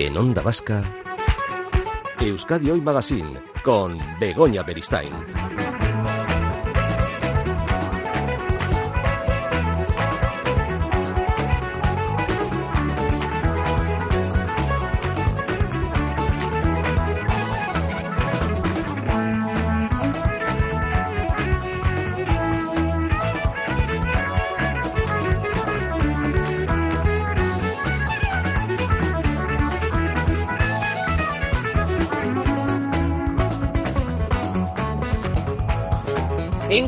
En Onda Vasca, Euskadi Hoy Magazine con Begoña Beristain.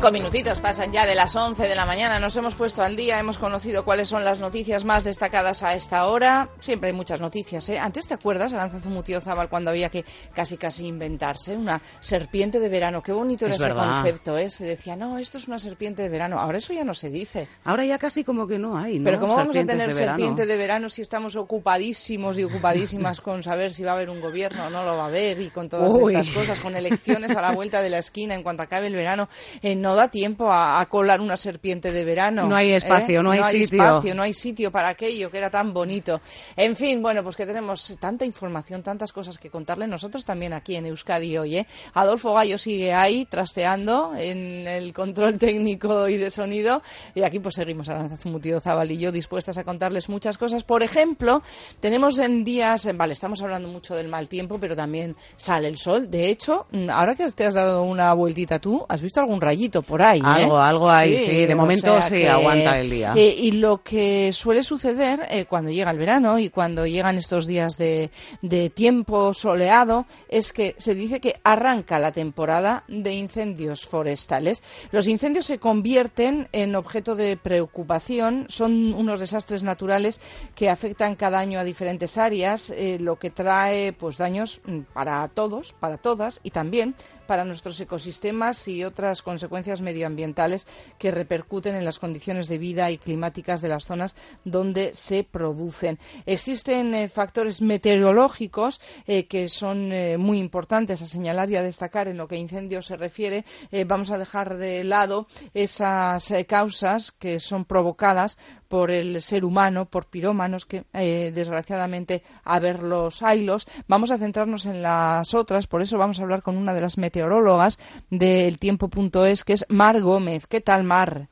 Cinco minutitos pasan ya de las 11 de la mañana. Nos hemos puesto al día, hemos conocido cuáles son las noticias más destacadas a esta hora. Siempre hay muchas noticias, ¿eh? Antes, ¿te acuerdas, Aranzazu Zabal, cuando había que casi casi inventarse una serpiente de verano? Qué bonito era ese concepto, ¿eh? Se decía, no, esto es una serpiente de verano. Ahora eso ya no se dice. Ahora ya casi como que no hay, ¿no? Pero ¿cómo vamos a tener serpiente de verano si estamos ocupadísimos y ocupadísimas con saber si va a haber un gobierno o no lo va a haber y con todas estas cosas, con elecciones a la vuelta de la esquina en cuanto acabe el verano? no da tiempo a, colar una serpiente de verano. No hay espacio, ¿eh? no hay no hay Espacio, no hay sitio para aquello que era tan bonito. En fin, bueno, pues que tenemos tanta información, tantas cosas que contarle nosotros también aquí en Euskadi hoy. ¿eh? Adolfo Gallo sigue ahí trasteando en el control técnico y de sonido y aquí pues seguimos Aranzazumutido Zabal y yo dispuestas a contarles muchas cosas. Por ejemplo, tenemos en días, vale, estamos hablando mucho del mal tiempo, pero también sale el sol. De hecho, ahora que te has dado una vueltita tú, ¿has visto algún rayito? Por ahí. ¿eh? Algo, algo hay, sí, de momento sí, aguanta el día. Eh, y lo que suele suceder eh, cuando llega el verano y cuando llegan estos días de, de tiempo soleado es que se dice que arranca la temporada de incendios forestales. Los incendios se convierten en objeto de preocupación, son unos desastres naturales que afectan cada año a diferentes áreas, lo que trae pues daños mm, para todos, para todas y también para nuestros ecosistemas y otras consecuencias medioambientales que repercuten en las condiciones de vida y climáticas de las zonas donde se producen. Existen eh, factores meteorológicos eh, que son eh, muy importantes a señalar y a destacar en lo que a incendios se refiere. vamos a dejar de lado esas causas que son provocadas por el ser humano, por pirómanos, que eh, desgraciadamente a ver los hilos. Vamos a centrarnos en las otras, por eso vamos a hablar con una de las meteorólogas del tiempo.es, que es Mar Gómez. ¿Qué tal, Mar?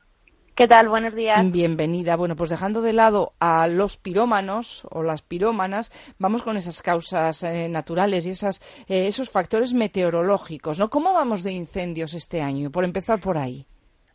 ¿Qué tal? Buenos días. Bienvenida. Bueno, pues dejando de lado a los pirómanos o las pirómanas, vamos con esas causas eh, naturales y esas, eh, esos factores meteorológicos. ¿no? ¿Cómo vamos de incendios este año? Por empezar por ahí.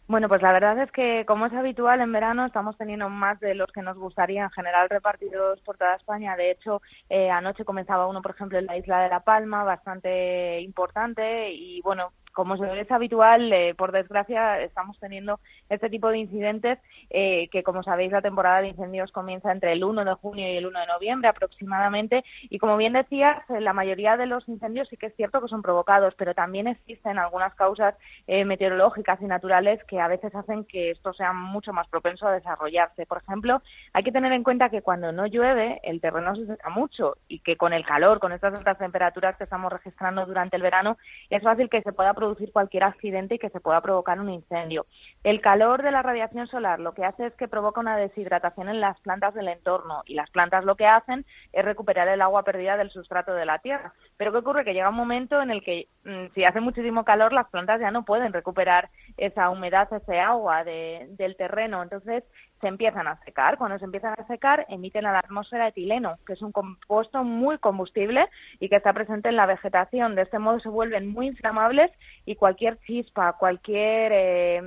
Bueno, pues la verdad es que, como es habitual en verano, estamos teniendo más de los que nos gustaría en general repartidos por toda España. De hecho, eh, anoche comenzaba uno, por ejemplo, en la isla de La Palma, bastante importante. Y bueno, como es habitual, eh, por desgracia, estamos teniendo este tipo de incidentes eh, que, como sabéis, la temporada de incendios comienza entre el 1 de junio y el 1 de noviembre aproximadamente. Y como bien decías, eh, la mayoría de los incendios sí que es cierto que son provocados, pero también existen algunas causas meteorológicas y naturales que a veces hacen que esto sea mucho más propenso a desarrollarse. Por ejemplo, hay que tener en cuenta que cuando no llueve, el terreno se seca mucho y que con el calor, con estas altas temperaturas que estamos registrando durante el verano, es fácil que se pueda producir producir cualquier accidente y que se pueda provocar un incendio. El calor de la radiación solar lo que hace es que provoca una deshidratación en las plantas del entorno y las plantas lo que hacen es recuperar el agua perdida del sustrato de la tierra. Pero ¿qué ocurre? Que llega un momento en el que mm, si hace muchísimo calor las plantas ya no pueden recuperar esa humedad, ese agua del terreno. Entonces se empiezan a secar. Cuando se empiezan a secar, emiten a la atmósfera etileno, que es un compuesto muy combustible y que está presente en la vegetación. De este modo se vuelven muy inflamables y cualquier chispa, cualquier eh,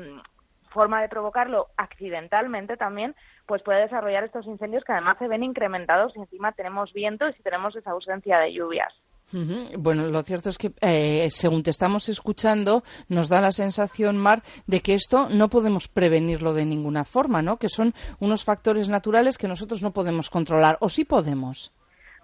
forma de provocarlo accidentalmente también, pues puede desarrollar estos incendios que además se ven incrementados si encima tenemos viento y si tenemos esa ausencia de lluvias. Bueno, lo cierto es que, eh, según te estamos escuchando, nos da la sensación, Mar, de que esto no podemos prevenirlo de ninguna forma, ¿no? Que son unos factores naturales que nosotros no podemos controlar, o sí podemos.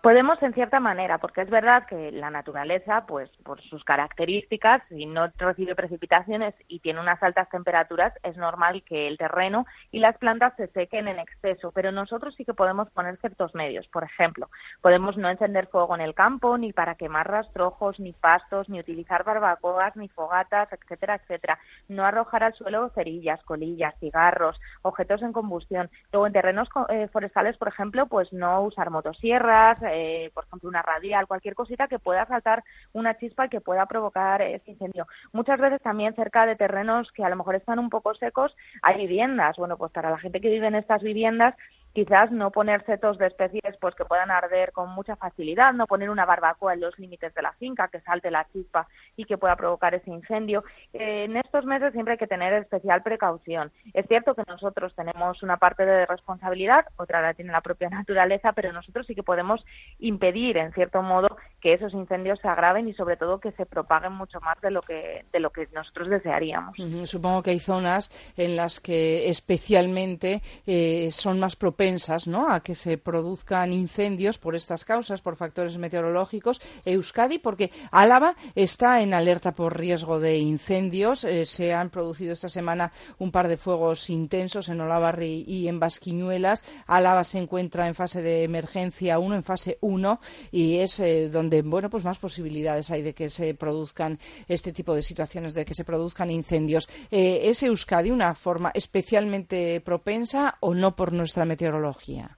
Podemos en cierta manera, porque es verdad que la naturaleza, pues por sus características, si no recibe precipitaciones y tiene unas altas temperaturas, es normal que el terreno y las plantas se sequen en exceso, pero nosotros sí que podemos poner ciertos medios. Por ejemplo, podemos no encender fuego en el campo, ni para quemar rastrojos, ni pastos, ni utilizar barbacoas, ni fogatas, etcétera, etcétera. No arrojar al suelo cerillas, colillas, cigarros, objetos en combustión. Luego, en terrenos eh, forestales, por ejemplo, pues no usar motosierras, eh, por ejemplo, una radial, cualquier cosita que pueda saltar una chispa que pueda provocar ese incendio. Muchas veces también cerca de terrenos que a lo mejor están un poco secos hay viviendas. Bueno, pues para la gente que vive en estas viviendas quizás no poner setos de especies pues que puedan arder con mucha facilidad, no poner una barbacoa en los límites de la finca que salte la chispa y que pueda provocar ese incendio. Eh, en estos meses siempre hay que tener especial precaución. Es cierto que nosotros tenemos una parte de responsabilidad, otra la tiene la propia naturaleza, pero nosotros sí que podemos impedir, en cierto modo, que esos incendios se agraven y sobre todo que se propaguen mucho más de lo que de lo que nosotros desearíamos. Supongo que hay zonas en las que especialmente eh, son más propensas ¿no? a que se produzcan incendios por estas causas, por factores meteorológicos. Euskadi, porque Álava está en alerta por riesgo de incendios. Eh, se han producido esta semana un par de fuegos intensos en Olavarri y en Basquiñuelas. Álava se encuentra en fase de emergencia 1, en fase 1, y es eh, donde bueno, pues más posibilidades hay de que se produzcan este tipo de situaciones, de que se produzcan incendios. Eh, ¿Es Euskadi una forma especialmente propensa o no por nuestra meteorología? astrología.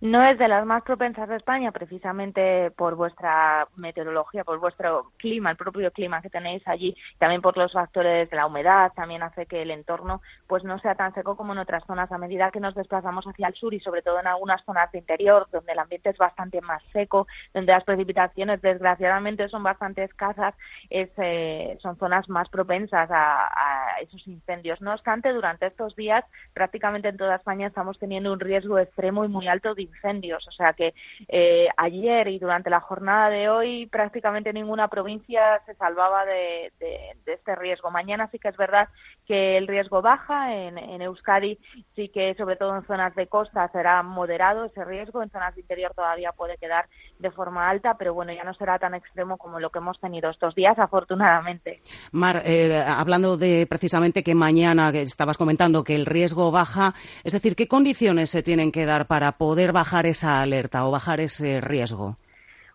No es de las más propensas de España, precisamente por vuestra meteorología, por vuestro clima, el propio clima que tenéis allí, también por los factores de la humedad, también hace que el entorno pues no sea tan seco como en otras zonas. A medida que nos desplazamos hacia el sur y sobre todo en algunas zonas de interior, donde el ambiente es bastante más seco, donde las precipitaciones desgraciadamente son bastante escasas, eh, son zonas más propensas a, esos incendios. No obstante, durante estos días prácticamente en toda España estamos teniendo un riesgo extremo y muy alto incendios. O sea que eh, ayer y durante la jornada de hoy prácticamente ninguna provincia se salvaba de, este riesgo. Mañana sí que es verdad que el riesgo baja. En, Euskadi sí que sobre todo en zonas de costa será moderado ese riesgo. En zonas de interior todavía puede quedar de forma alta, pero bueno, ya no será tan extremo como lo que hemos tenido estos días, afortunadamente. Mar, eh, hablando de precisamente que mañana estabas comentando que el riesgo baja, es decir, ¿qué condiciones se tienen que dar para poder bajar esa alerta o bajar ese riesgo?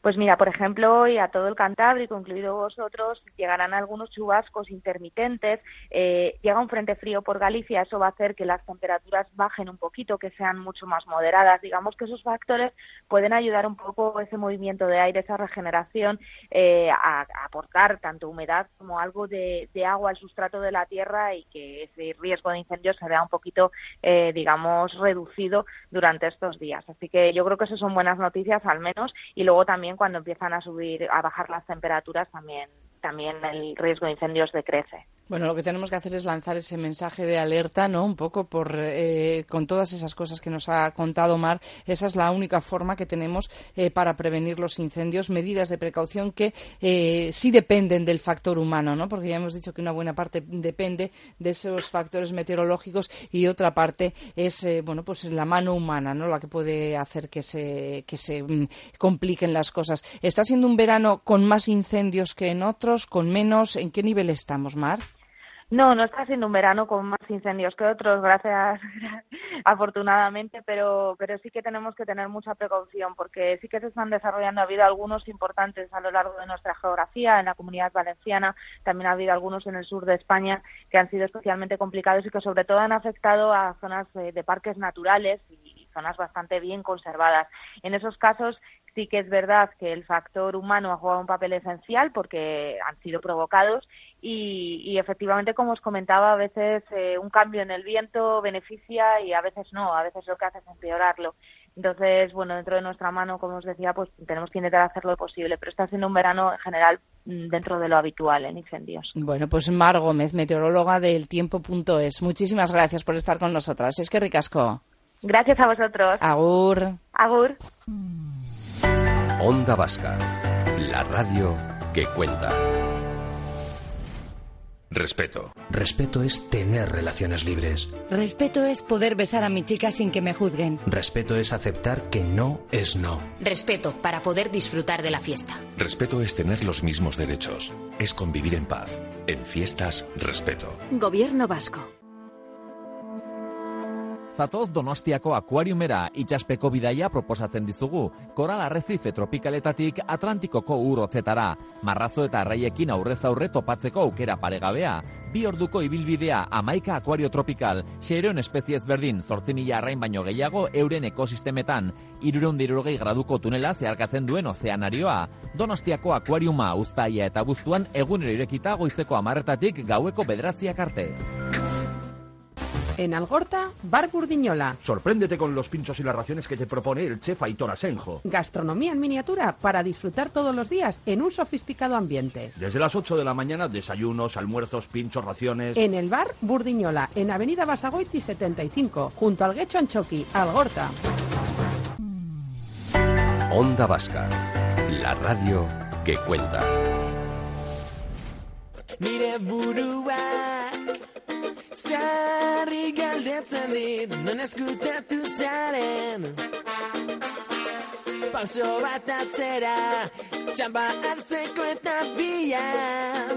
Pues mira, por ejemplo, hoy a todo el Cantábrico, incluido vosotros, llegarán algunos chubascos intermitentes. Eh, llega un frente frío por Galicia, eso va a hacer que las temperaturas bajen un poquito, que sean mucho más moderadas. Digamos que esos factores pueden ayudar un poco ese movimiento de aire, esa regeneración, eh, a, aportar tanto humedad como algo de, agua al sustrato de la tierra y que ese riesgo de incendios se vea un poquito, eh, digamos, reducido durante estos días. Así que yo creo que eso son buenas noticias al menos y luego también cuando empiezan a subir, a bajar las temperaturas también también el riesgo de incendios decrece. Bueno, lo que tenemos que hacer es lanzar ese mensaje de alerta, ¿no? Un poco por eh, con todas esas cosas que nos ha contado Mar. Esa es la única forma que tenemos eh, para prevenir los incendios, medidas de precaución que eh, sí dependen del factor humano, ¿no? Porque ya hemos dicho que una buena parte depende de esos factores meteorológicos y otra parte es, bueno, pues la mano humana, ¿no? La que puede hacer que se que se mm, compliquen las cosas. Está siendo un verano con más incendios que en otros, con menos. ¿En qué nivel estamos, Mar? No, no está siendo un verano con más incendios que otros, gracias, afortunadamente, pero, pero sí que tenemos que tener mucha precaución porque sí que se están desarrollando, ha habido algunos importantes a lo largo de nuestra geografía, en la comunidad valenciana, también ha habido algunos en el sur de España que han sido especialmente complicados y que sobre todo han afectado a zonas de parques naturales y zonas bastante bien conservadas. En esos casos sí que es verdad que el factor humano ha jugado un papel esencial porque han sido provocados y, efectivamente, como os comentaba, a veces eh, un cambio en el viento beneficia y a veces no, a veces lo que hace es empeorarlo. Entonces, bueno, dentro de nuestra mano, como os decía, pues tenemos que intentar hacer lo posible, pero está siendo un verano en general mm, dentro de lo habitual en incendios. Bueno, pues Mar Gómez, meteoróloga del tiempo.es. Muchísimas gracias por estar con nosotras. Es que ricasco. Gracias a vosotros. Agur. Agur. Onda Vasca, la radio que cuenta. Respeto. Respeto es tener relaciones libres. Respeto es poder besar a mi chica sin que me juzguen. Respeto es aceptar que no es no. Respeto para poder disfrutar de la fiesta. Respeto es tener los mismos derechos. Es convivir en paz. En fiestas, respeto. Gobierno vasco. Zatoz Donostiako akuariumera itxaspeko bidaia proposatzen dizugu, koral arrezife tropikaletatik Atlantikoko urrotzetara, marrazo eta arraiekin aurrez aurre topatzeko aukera paregabea, bi orduko ibilbidea amaika akuario tropikal, xereon espeziez berdin, zortzi mila arrain baino gehiago euren ekosistemetan, irureun dirurogei graduko tunela zeharkatzen duen ozeanarioa, Donostiako akuariuma uztaia eta buztuan egunero irekita goizeko amarretatik gaueko bedratziak arte. En Algorta, Bar Burdiñola. Sorpréndete con los pinchos y las raciones que te propone el chef Aitor Asenjo. Gastronomía en miniatura para disfrutar todos los días en un sofisticado ambiente. Desde las 8 de la mañana, desayunos, almuerzos, pinchos, raciones. En el Bar Burdiñola, en Avenida Basagoiti 75, junto al Guecho Anchoqui, Algorta. Onda Vasca, la radio que cuenta. Mire Sarri galdetzen dit, non eskutatu zaren. Pauso bat atzera, txamba hartzeko eta bia,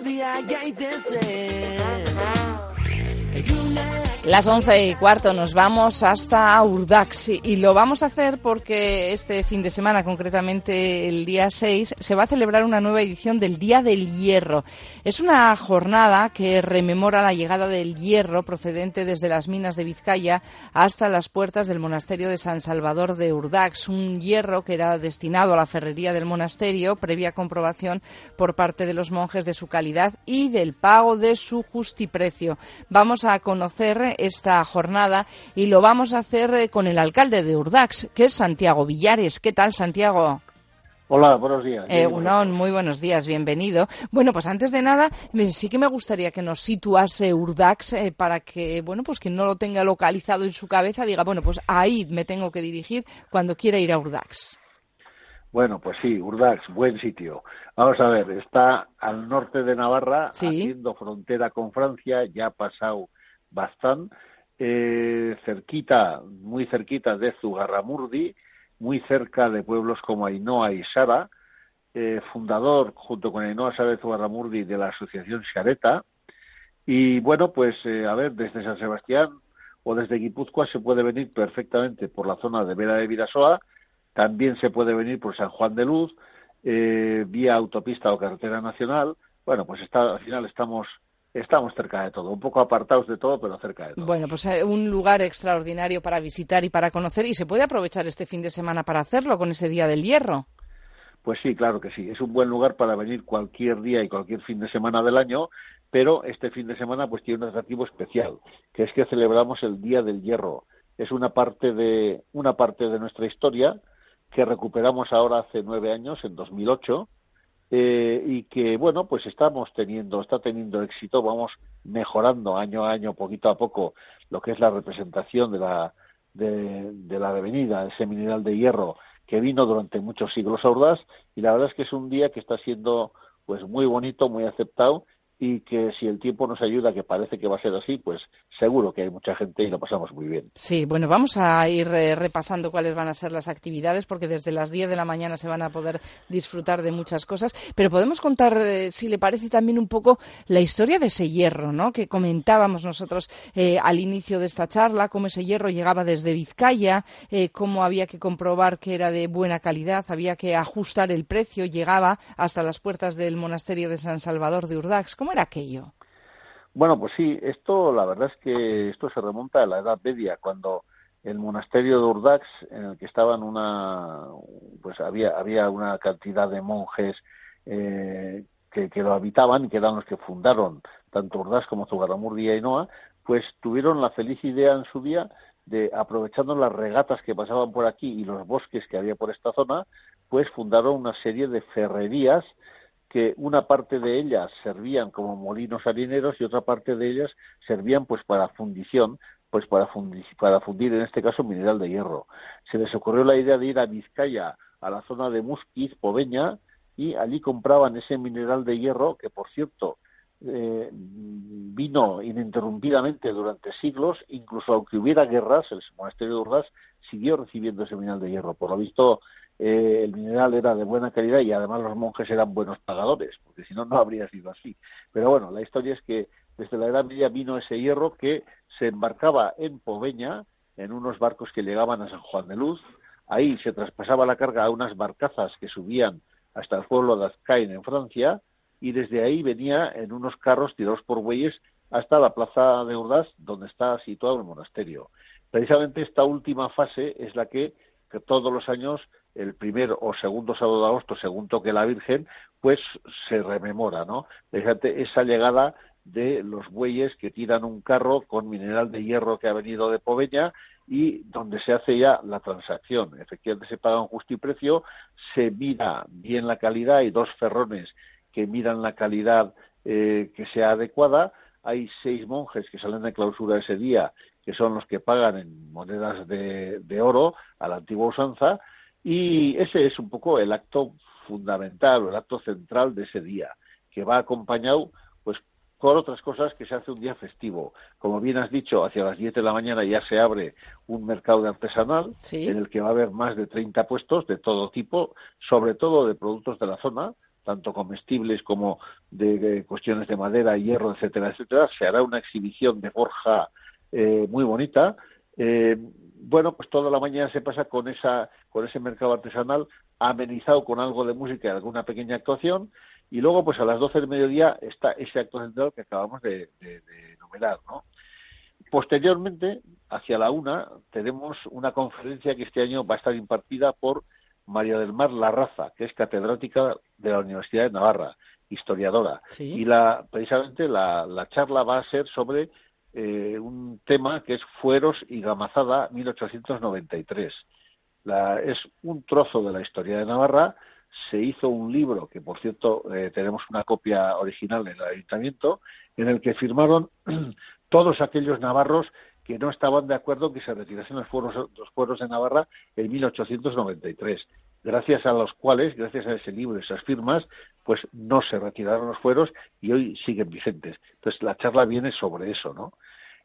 bia gaitezen Las once y cuarto nos vamos hasta Urdax y lo vamos a hacer porque este fin de semana, concretamente el día 6, se va a celebrar una nueva edición del Día del Hierro. Es una jornada que rememora la llegada del hierro procedente desde las minas de Vizcaya hasta las puertas del monasterio de San Salvador de Urdax, un hierro que era destinado a la ferrería del monasterio previa comprobación por parte de los monjes de su calidad y del pago de su justiprecio. Vamos a conocer esta jornada y lo vamos a hacer eh, con el alcalde de Urdax, que es Santiago Villares. ¿Qué tal, Santiago? Hola, buenos días. Eh, muy buenos días, bienvenido. Bueno, pues antes de nada, sí que me gustaría que nos situase Urdax eh, para que, bueno, pues quien no lo tenga localizado en su cabeza diga, bueno, pues ahí me tengo que dirigir cuando quiera ir a Urdax. Bueno, pues sí, Urdax, buen sitio. Vamos a ver, está al norte de Navarra, haciendo frontera con Francia, ya ha pasado bastante, eh, cerquita, muy cerquita de Zugarramurdi, muy cerca de pueblos como Ainhoa y Sara, eh, fundador junto con Ainhoa Sara de Zugarramurdi de la asociación Xareta. Y bueno, pues eh, a ver, desde San Sebastián o desde Guipúzcoa se puede venir perfectamente por la zona de Vera de Virasoa, también se puede venir por San Juan de Luz, vía autopista o carretera nacional. Bueno, pues está, al final estamos estamos cerca de todo, un poco apartados de todo, pero cerca de todo. Bueno, pues eh, un lugar extraordinario para visitar y para conocer y se puede aprovechar este fin de semana para hacerlo con ese Día del Hierro. Pues sí, claro que sí, es un buen lugar para venir cualquier día y cualquier fin de semana del año, pero este fin de semana pues tiene un atractivo especial, que es que celebramos el Día del Hierro. Es una parte de una parte de nuestra historia que recuperamos ahora hace nueve años, en 2008, eh, y que bueno pues estamos teniendo está teniendo éxito vamos mejorando año a año poquito a poco lo que es la representación de la de, de la avenida ese mineral de hierro que vino durante muchos siglos a y la verdad es que es un día que está siendo pues muy bonito muy aceptado y que si el tiempo nos ayuda, que parece que va a ser así, pues seguro que hay mucha gente y lo pasamos muy bien. Sí, bueno, vamos a ir eh, repasando cuáles van a ser las actividades, porque desde las 10 de la mañana se van a poder disfrutar de muchas cosas, pero podemos contar, eh, si le parece, también un poco la historia de ese hierro, ¿no? Que comentábamos nosotros eh, al inicio de esta charla, cómo ese hierro llegaba desde Vizcaya, cómo había que comprobar que era de buena calidad, había que ajustar el precio, llegaba hasta las puertas del monasterio de San Salvador de Urdax. ¿Cómo era aquello? Bueno, pues sí, esto la verdad es que esto se remonta a la Edad Media, cuando el monasterio de Urdax, en el que estaban una, pues había, había una cantidad de monjes eh, que, lo habitaban y que eran los que fundaron tanto Urdax como Zugarramurdi y Ainhoa, pues tuvieron la feliz idea en su día de, aprovechando las regatas que pasaban por aquí y los bosques que había por esta zona, pues fundaron una serie de ferrerías que una parte de ellas servían como molinos harineros y otra parte de ellas servían pues para fundición, pues para fundir, para fundir en este caso mineral de hierro. Se les ocurrió la idea de ir a Vizcaya, a la zona de Musquiz, Poveña, y allí compraban ese mineral de hierro que, por cierto, eh, vino ininterrumpidamente durante siglos, incluso aunque hubiera guerras, el monasterio de Urdas siguió recibiendo ese mineral de hierro. Por lo visto, eh, el mineral era de buena calidad y además los monjes eran buenos pagadores, porque si no, no habría sido así. Pero bueno, la historia es que desde la Edad Media vino ese hierro que se embarcaba en Poveña, en unos barcos que llegaban a San Juan de Luz. Ahí se traspasaba la carga a unas barcazas que subían hasta el pueblo de Azcain en Francia y desde ahí venía en unos carros tirados por bueyes hasta la plaza de Ordaz, donde está situado el monasterio. Precisamente esta última fase es la que, que todos los años, el primer o segundo sábado de agosto, según toque la Virgen, pues se rememora, ¿no? Precisamente esa llegada de los bueyes que tiran un carro con mineral de hierro que ha venido de Poveña y donde se hace ya la transacción. Efectivamente se paga un justo y precio, se mira bien la calidad, hay dos ferrones que miran la calidad eh, que sea adecuada, hay seis monjes que salen de clausura ese día, que son los que pagan en monedas de, de oro a la antigua usanza, y ese es un poco el acto fundamental, el acto central de ese día, que va acompañado pues con otras cosas que se hace un día festivo. Como bien has dicho, hacia las 10 de la mañana ya se abre un mercado de artesanal en el que va a haber más de 30 puestos de todo tipo, sobre todo de productos de la zona, tanto comestibles como de, de cuestiones de madera, hierro, etcétera, etcétera. Se hará una exhibición de forja eh, muy bonita. Eh, bueno, pues toda la mañana se pasa con esa con ese mercado artesanal amenizado con algo de música y alguna pequeña actuación y luego pues a las 12 del mediodía está ese acto central que acabamos de, de, de enumerar, ¿no? Posteriormente, hacia la una, tenemos una conferencia que este año va a estar impartida por María del Mar Larraza, que es catedrática de la Universidad de Navarra, historiadora. Sí. Y la, precisamente la, la charla va a ser sobre eh, un tema que es Fueros y Gamazada 1893. La, es un trozo de la historia de Navarra. Se hizo un libro, que por cierto eh, tenemos una copia original en el ayuntamiento, en el que firmaron todos aquellos navarros que no estaban de acuerdo en que se retirasen los fueros, los fueros de Navarra en 1893. Gracias a los cuales, gracias a ese libro, esas firmas, pues no se retiraron los fueros y hoy siguen vigentes. Entonces la charla viene sobre eso, ¿no?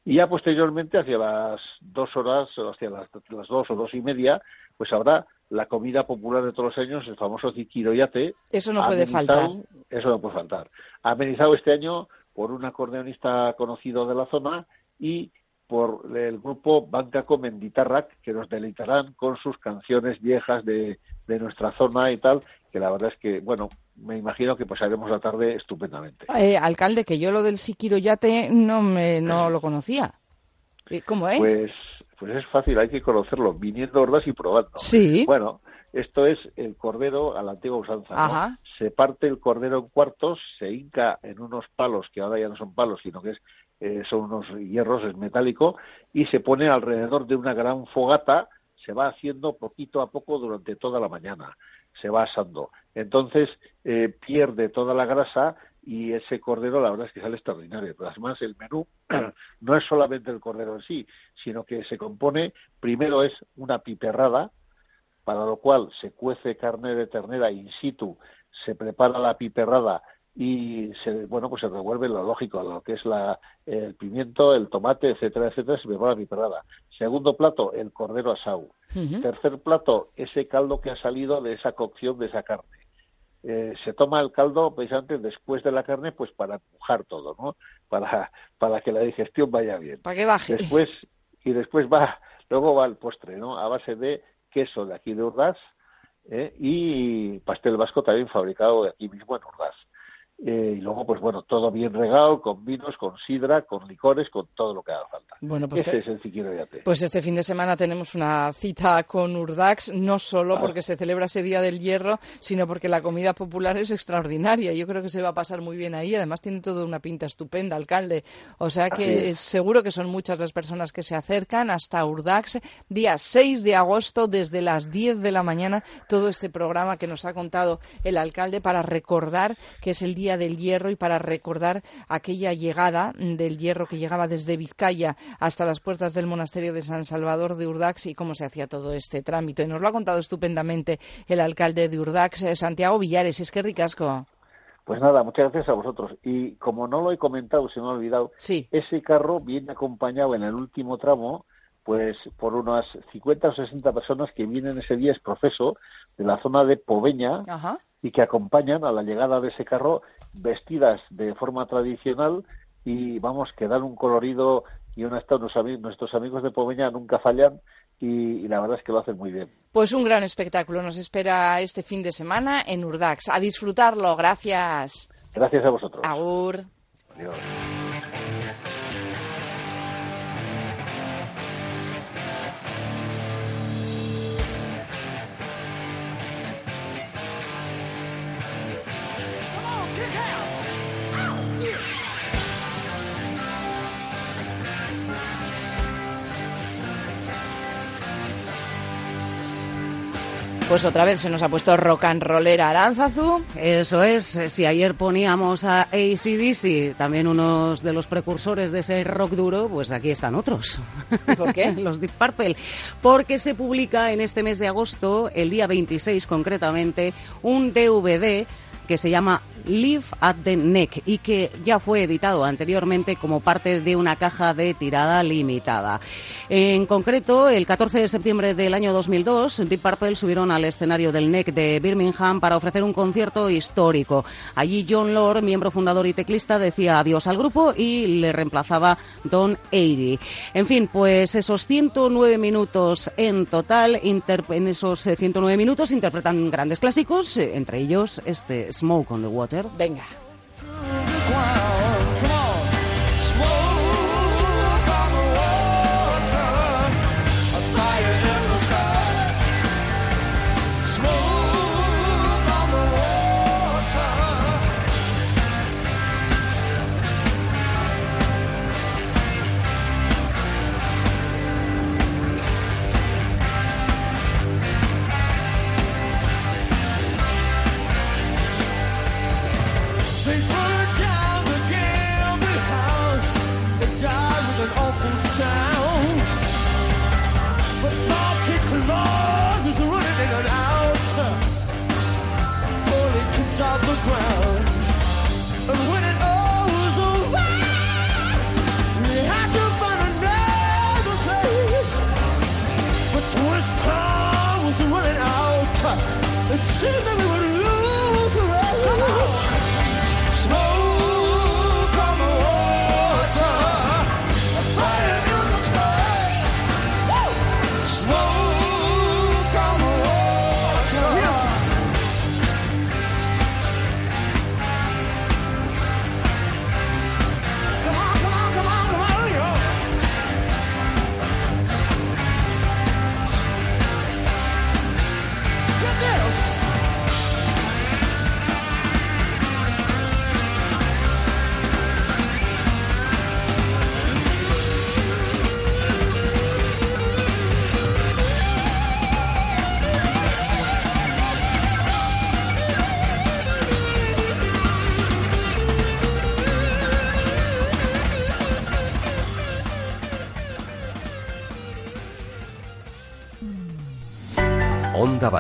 Y ya posteriormente, hacia las dos horas, hacia las, las dos o dos y media, pues habrá la comida popular de todos los años, el famoso tiquiroyate. Eso no puede faltar. Eso no puede faltar. Amenizado este año por un acordeonista conocido de la zona y por el grupo Bancaco Menditarrac, que nos deleitarán con sus canciones viejas de, de, nuestra zona y tal, que la verdad es que, bueno, me imagino que pasaremos la tarde estupendamente. Eh, alcalde, que yo lo del Siquiroyate no, me, no lo conocía. ¿Cómo es? Pues, pues es fácil, hay que conocerlo, viniendo hordas y probando. Sí. Bueno, esto es el cordero a la antigua usanza. ¿no? Se parte el cordero en cuartos, se hinca en unos palos, que ahora ya no son palos, sino que es eh, son unos hierros, es metálico, y se pone alrededor de una gran fogata, se va haciendo poquito a poco durante toda la mañana, se va asando. Entonces eh, pierde toda la grasa y ese cordero la verdad es que sale extraordinario. Pero además el menú no es solamente el cordero en sí, sino que se compone, primero es una piperrada, para lo cual se cuece carne de ternera in situ, se prepara la piperrada y se, bueno, pues se revuelve lo lógico, lo que es la, el pimiento, el tomate, etcétera, etcétera, se prepara piperrada. Segundo plato, el cordero asado. Uh -huh. Tercer plato, ese caldo que ha salido de esa cocción de esa carne. Eh, se toma el caldo precisamente después de la carne, pues para empujar todo, ¿no? Para, para que la digestión vaya bien. Para que baje. Después, y después va, luego va el postre, ¿no? A base de queso de aquí de Urdaz ¿eh? y pastel vasco también fabricado de aquí mismo en Urdaz. Eh, y luego, pues bueno, todo bien regado, con vinos, con sidra, con licores, con todo lo que haga falta. Bueno, pues este te... es el Siquiroyate. Pues este fin de semana tenemos una cita con Urdax, no solo porque se celebra ese Día del Hierro, sino porque la comida popular es extraordinaria. Yo creo que se va a pasar muy bien ahí. Además, tiene toda una pinta estupenda, alcalde. O sea que seguro que son muchas las personas que se acercan hasta Urdax, día 6 de agosto, desde las 10 de la mañana, todo este programa que nos ha contado el alcalde para recordar que es el Día del Hierro y para recordar aquella llegada del hierro que llegaba desde Vizcaya hasta las puertas del monasterio de San Salvador de Urdax y cómo se hacía todo este trámite. Y nos lo ha contado estupendamente el alcalde de Urdax, eh, Santiago Villares. Es que ricasco. Pues nada, muchas gracias a vosotros. Y como no lo he comentado, se me ha olvidado, sí. ese carro viene acompañado en el último tramo pues por unas 50 o 60 personas que vienen ese día es proceso de la zona de Poveña Ajá. Y que acompañan a la llegada de ese carro vestidas de forma tradicional y vamos que dan un colorido y estado nuestros amigos de Pomeña nunca fallan y, y, la verdad es que lo hacen muy bien. Pues un gran espectáculo nos espera este fin de semana en Urdax. A disfrutarlo, gracias. Gracias a vosotros. Agur. Adiós. Pues otra vez se nos ha puesto rock and roller Aranzazu. Eso es, si ayer poníamos a ACDC, también unos de los precursores de ese rock duro, pues aquí están otros. ¿Y por qué? los Deep Purple. Porque se publica en este mes de agosto, el día 26 concretamente, un DVD que se llama Live at the Neck y que ya fue editado anteriormente como parte de una caja de tirada limitada. En concreto, el 14 de septiembre del año 2002, Deep Purple subieron al escenario del Neck de Birmingham para ofrecer un concierto histórico. Allí John Lord, miembro fundador y teclista, decía adiós al grupo y le reemplazaba Don Airy. En fin, pues esos 109 minutos en total, en esos 109 minutos interpretan grandes clásicos, entre ellos este Smoke on the Water. Venga.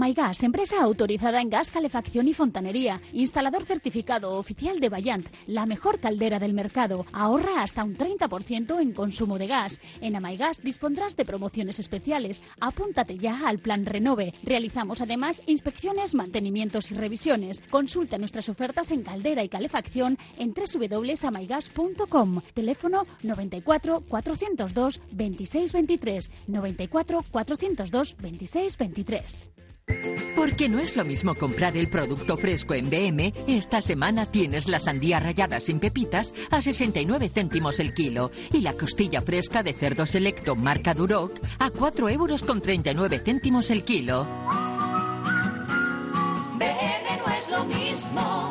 Amaigas, empresa autorizada en gas, calefacción y fontanería. Instalador certificado oficial de Bayant, la mejor caldera del mercado. Ahorra hasta un 30% en consumo de gas. En Amaigas dispondrás de promociones especiales. Apúntate ya al plan Renove. Realizamos además inspecciones, mantenimientos y revisiones. Consulta nuestras ofertas en caldera y calefacción en www.amaigas.com. Teléfono 94 402 2623 94 402 2623. Porque no es lo mismo comprar el producto fresco en BM. Esta semana tienes la sandía rallada sin pepitas a 69 céntimos el kilo y la costilla fresca de cerdo selecto marca Duroc a 4 euros con 39 céntimos el kilo. BM no es lo mismo.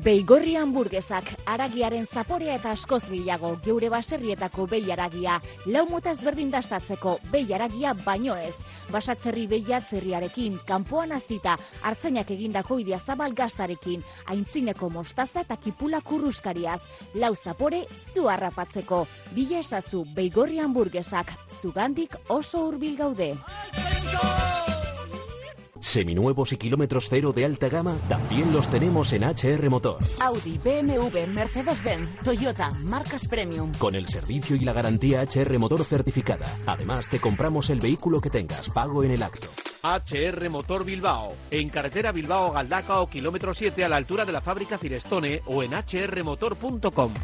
Beigorri hamburguesak, aragiaren zaporea eta askoz gehiago, geure baserrietako behi aragia, lau mota ezberdin dastatzeko behi aragia baino ez. Basatzerri behiatzerriarekin, kanpoan azita, hartzainak egindako idia zabal gaztarekin, aintzineko mostaza eta kipula kurruskariaz, lau zapore zu harrapatzeko. Bila esazu beigorri hamburguesak, zugandik oso hurbil gaude. Seminuevos y kilómetros cero de alta gama también los tenemos en HR Motor. Audi, BMW, Mercedes-Benz, Toyota, marcas premium. Con el servicio y la garantía HR Motor certificada. Además, te compramos el vehículo que tengas, pago en el acto. HR Motor Bilbao. En carretera Bilbao Galdacao, kilómetro 7 a la altura de la fábrica Firestone o en hrmotor.com.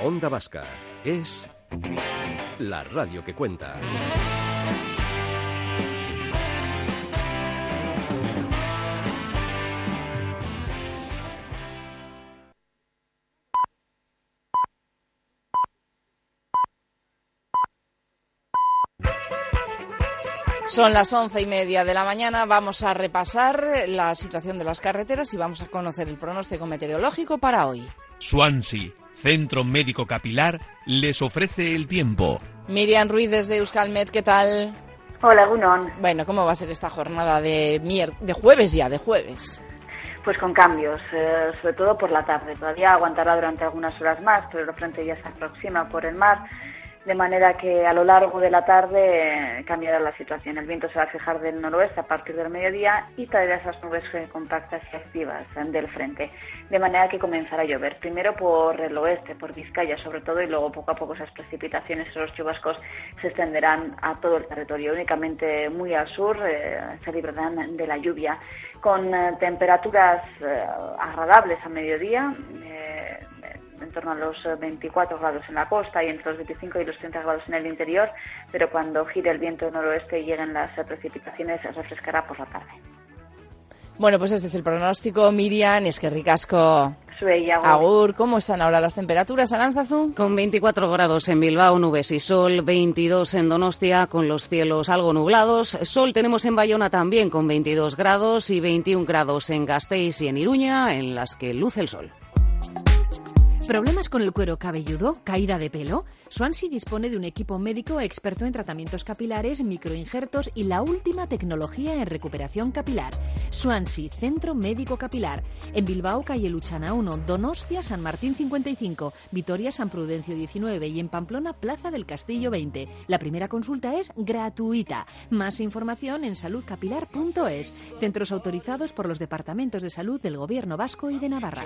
Onda Vasca es la radio que cuenta. Son las once y media de la mañana. Vamos a repasar la situación de las carreteras y vamos a conocer el pronóstico meteorológico para hoy. Swansea, Centro Médico Capilar, les ofrece el tiempo. Miriam Ruiz desde Euskalmet, ¿qué tal? Hola, Gunón. Bueno, ¿cómo va a ser esta jornada de, mier- de jueves ya, de jueves? Pues con cambios, eh, sobre todo por la tarde. Todavía aguantará durante algunas horas más, pero el frente ya se aproxima por el mar, de manera que a lo largo de la tarde eh, cambiará la situación. El viento se va a fijar del noroeste a partir del mediodía y traerá esas nubes compactas y activas del frente, de manera que comenzará a llover. Primero por el oeste, por Vizcaya sobre todo, y luego poco a poco esas precipitaciones, esos chubascos se extenderán a todo el territorio. Únicamente muy al sur eh, se librarán de la lluvia, con eh, temperaturas agradables a mediodía. Eh, en torno a los eh, 24 grados en la costa y entre los 25 y los 30 grados en el interior, pero cuando gire el viento noroeste y lleguen las eh, precipitaciones se refrescará por la tarde. Bueno, pues este es el pronóstico. Miriam, es que ricasco. Agur, ¿cómo están ahora las temperaturas, Aranzazu? Con 24 grados en Bilbao, nubes y sol, 22 en Donostia, con los cielos algo nublados. Sol tenemos en Bayona también con 22 grados y 21 grados en Gasteiz y en Iruña, en las que luce el sol. ¿Problemas con el cuero cabelludo? ¿Caída de pelo? Swansea dispone de un equipo médico experto en tratamientos capilares, microinjertos y la última tecnología en recuperación capilar. Swansea, Centro Médico Capilar. En Bilbao, calle Luchana 1, Donostia, San Martín 55, Vitoria, San Prudencio 19 y en Pamplona, Plaza del Castillo 20. La primera consulta es gratuita. Más información en saludcapilar.es. Centros autorizados por los departamentos de salud del Gobierno Vasco y de Navarra.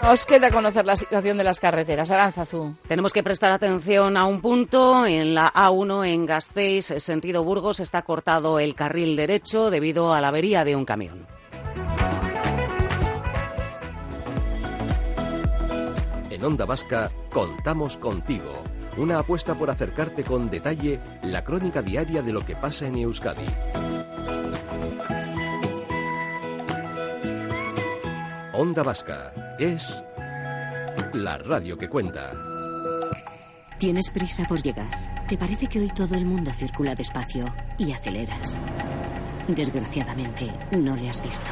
Os queda conocer la situación de las carreteras, Aranzazu. Tenemos que prestar atención a un punto. En la A1 en Gasteiz, sentido Burgos, está cortado el carril derecho debido a la avería de un camión. En Onda Vasca contamos contigo. Una apuesta por acercarte con detalle la crónica diaria de lo que pasa en Euskadi. Onda Vasca es la radio que cuenta. Tienes prisa por llegar. Te parece que hoy todo el mundo circula despacio y aceleras. Desgraciadamente, no le has visto.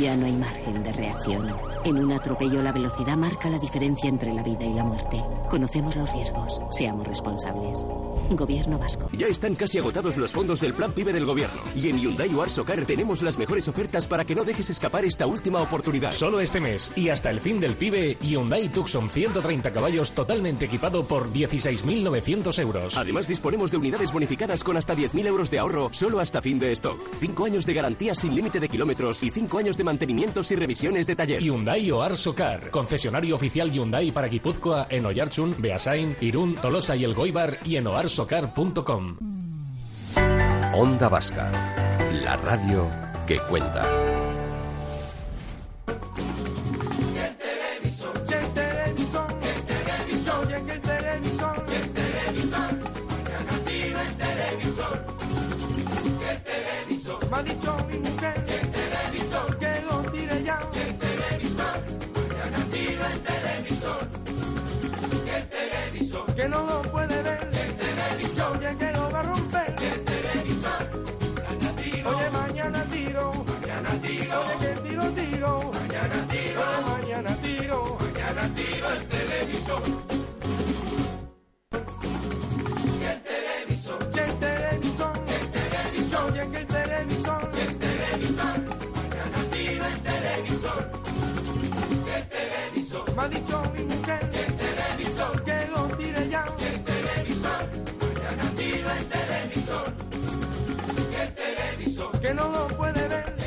Ya no hay margen de reacción. En un atropello la velocidad marca la diferencia entre la vida y la muerte. Conocemos los riesgos. Seamos responsables. Gobierno vasco. Ya están casi agotados los fondos del Plan PIBE del Gobierno. Y en Hyundai o Arsocar tenemos las mejores ofertas para que no dejes escapar esta última oportunidad. Solo este mes y hasta el fin del PIBE, Hyundai Tucson 130 caballos totalmente equipado por 16.900 euros. Además disponemos de unidades bonificadas con hasta 10.000 euros de ahorro solo hasta fin de stock. 5 años de garantía sin límite de kilómetros y 5 años de mantenimientos y revisiones de taller. Hyundai o Arsocar, concesionario oficial Hyundai para Guipúzcoa en Oyarchun, Beasain, Irún, Tolosa y El Goibar y en oarsocar.com. Onda Vasca, la radio que cuenta. Me ha dicho mi mujer que el televisor, que lo tire ya. Que el televisor, mañana tiro el televisor. Que el televisor, que no lo puede ver.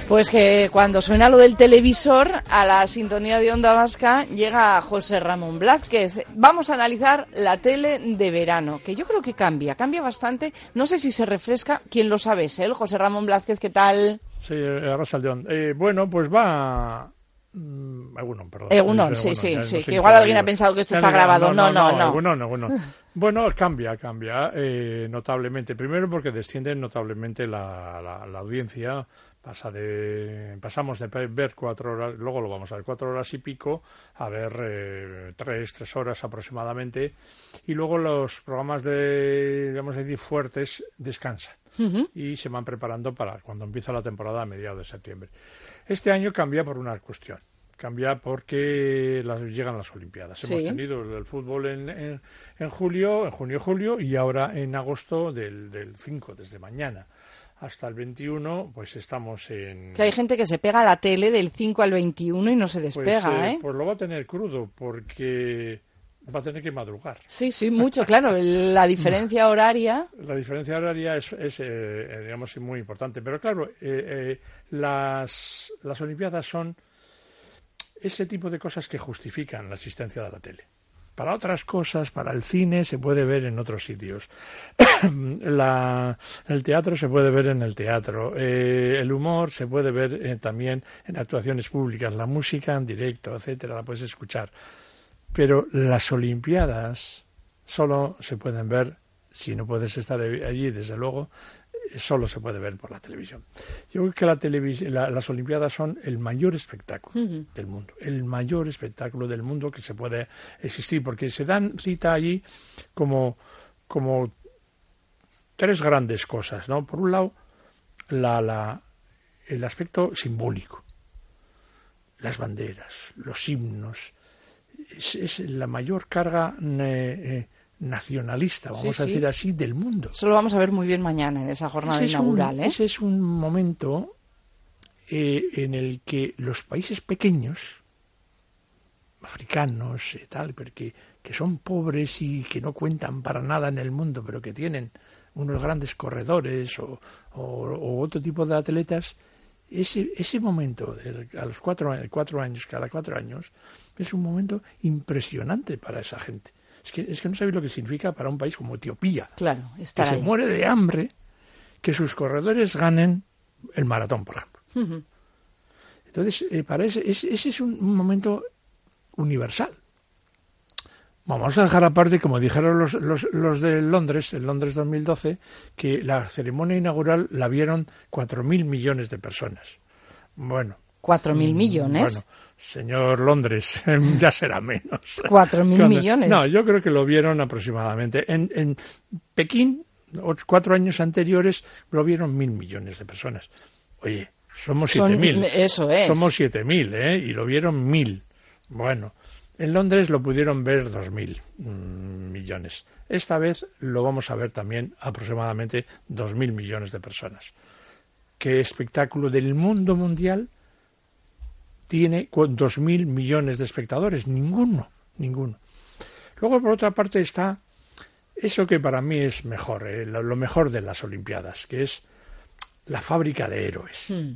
Pues que cuando suena lo del televisor, a la sintonía de Onda Vasca llega José Ramón Blázquez. Vamos a analizar la tele de verano, que yo creo que cambia, cambia bastante. No sé si se refresca, quién lo sabe, es él, José Ramón Blázquez, ¿qué tal? Sí, eh, Arrasaldón. Eh, bueno, pues va... Mm, Egunon, perdón. Egunon, Sí, sí, sí, no que igual alguien ha pensado que esto está no, grabado. No, no, no. Egunon, Egunon. Bueno, cambia, cambia eh, notablemente. Primero porque desciende notablemente la, la, la audiencia. Pasa de, pasamos de ver cuatro horas, luego lo vamos a ver cuatro horas y pico, a ver eh, tres, tres horas aproximadamente. Y luego los programas de, digamos decir, fuertes descansan y se van preparando para cuando empieza la temporada a mediados de septiembre. Este año cambia por una cuestión. Cambia porque las, llegan las Olimpiadas. Sí. Hemos tenido el, el fútbol en, en, en julio, en junio, julio y ahora en agosto del, del 5, desde mañana hasta el 21, pues estamos en... Que hay gente que se pega a la tele del 5 al 21 y no se pues, despega, eh, ¿eh? pues lo va a tener crudo porque va a tener que madrugar. Sí, sí, mucho, claro. La diferencia horaria. La diferencia horaria es, es, eh, eh, digamos, muy importante. Pero claro, las, las Olimpiadas son ese tipo de cosas que justifican la existencia de la tele. Para otras cosas, para el cine, se puede ver en otros sitios. El teatro se puede ver en el teatro. Eh, el humor se puede ver eh, también en actuaciones públicas. La música en directo, etcétera, la puedes escuchar. Pero las Olimpiadas solo se pueden ver, si no puedes estar allí, desde luego, solo se puede ver por la televisión. Yo creo que la televis- la- las Olimpiadas son el mayor espectáculo del mundo, el mayor espectáculo del mundo que se puede existir, porque se dan cita allí como, como tres grandes cosas, ¿no? Por un lado, la, la, el aspecto simbólico, las banderas, los himnos, es, es la mayor carga eh, eh, nacionalista, vamos Sí, a sí. decir así, del mundo. Eso lo vamos a ver muy bien mañana en esa jornada Ese es un- inaugural, ¿eh? Ese es un momento eh, en el que los países pequeños, africanos y tal, pero que, son pobres y que no cuentan para nada en el mundo, pero que tienen unos grandes corredores o, o- o otro tipo de atletas, ese, ese momento, a los cuatro, cuatro años, cada cuatro años, es un momento impresionante para esa gente. Es que, es que no sabéis lo que significa para un país como Etiopía, Claro, que estar se muere de hambre, que sus corredores ganen el maratón, por ejemplo. Entonces, eh, para ese, ese, ese es un, momento universal. Vamos a dejar aparte, como dijeron los, los, los de Londres, en Londres 2012, que la ceremonia inaugural la vieron 4.000 millones de personas. Bueno. ¿Cuatro mil mm, millones? Bueno, señor Londres, ya será menos. ¿Cuatro mil millones? No, yo creo que lo vieron aproximadamente. En, en Pekín, cuatro años anteriores, lo vieron mil millones de personas. Oye, somos Son- siete mil. eso es. Somos siete mil, ¿eh? Y lo vieron mil. Bueno, en Londres lo pudieron ver dos mil mm, millones. Esta vez lo vamos a ver también aproximadamente dos mil millones de personas. ¿Qué espectáculo del mundo mundial tiene dos mil millones de espectadores? Ninguno, ninguno. Luego, por otra parte, está eso que para mí es mejor, eh, lo, mejor de las Olimpiadas, que es la fábrica de héroes. Hmm.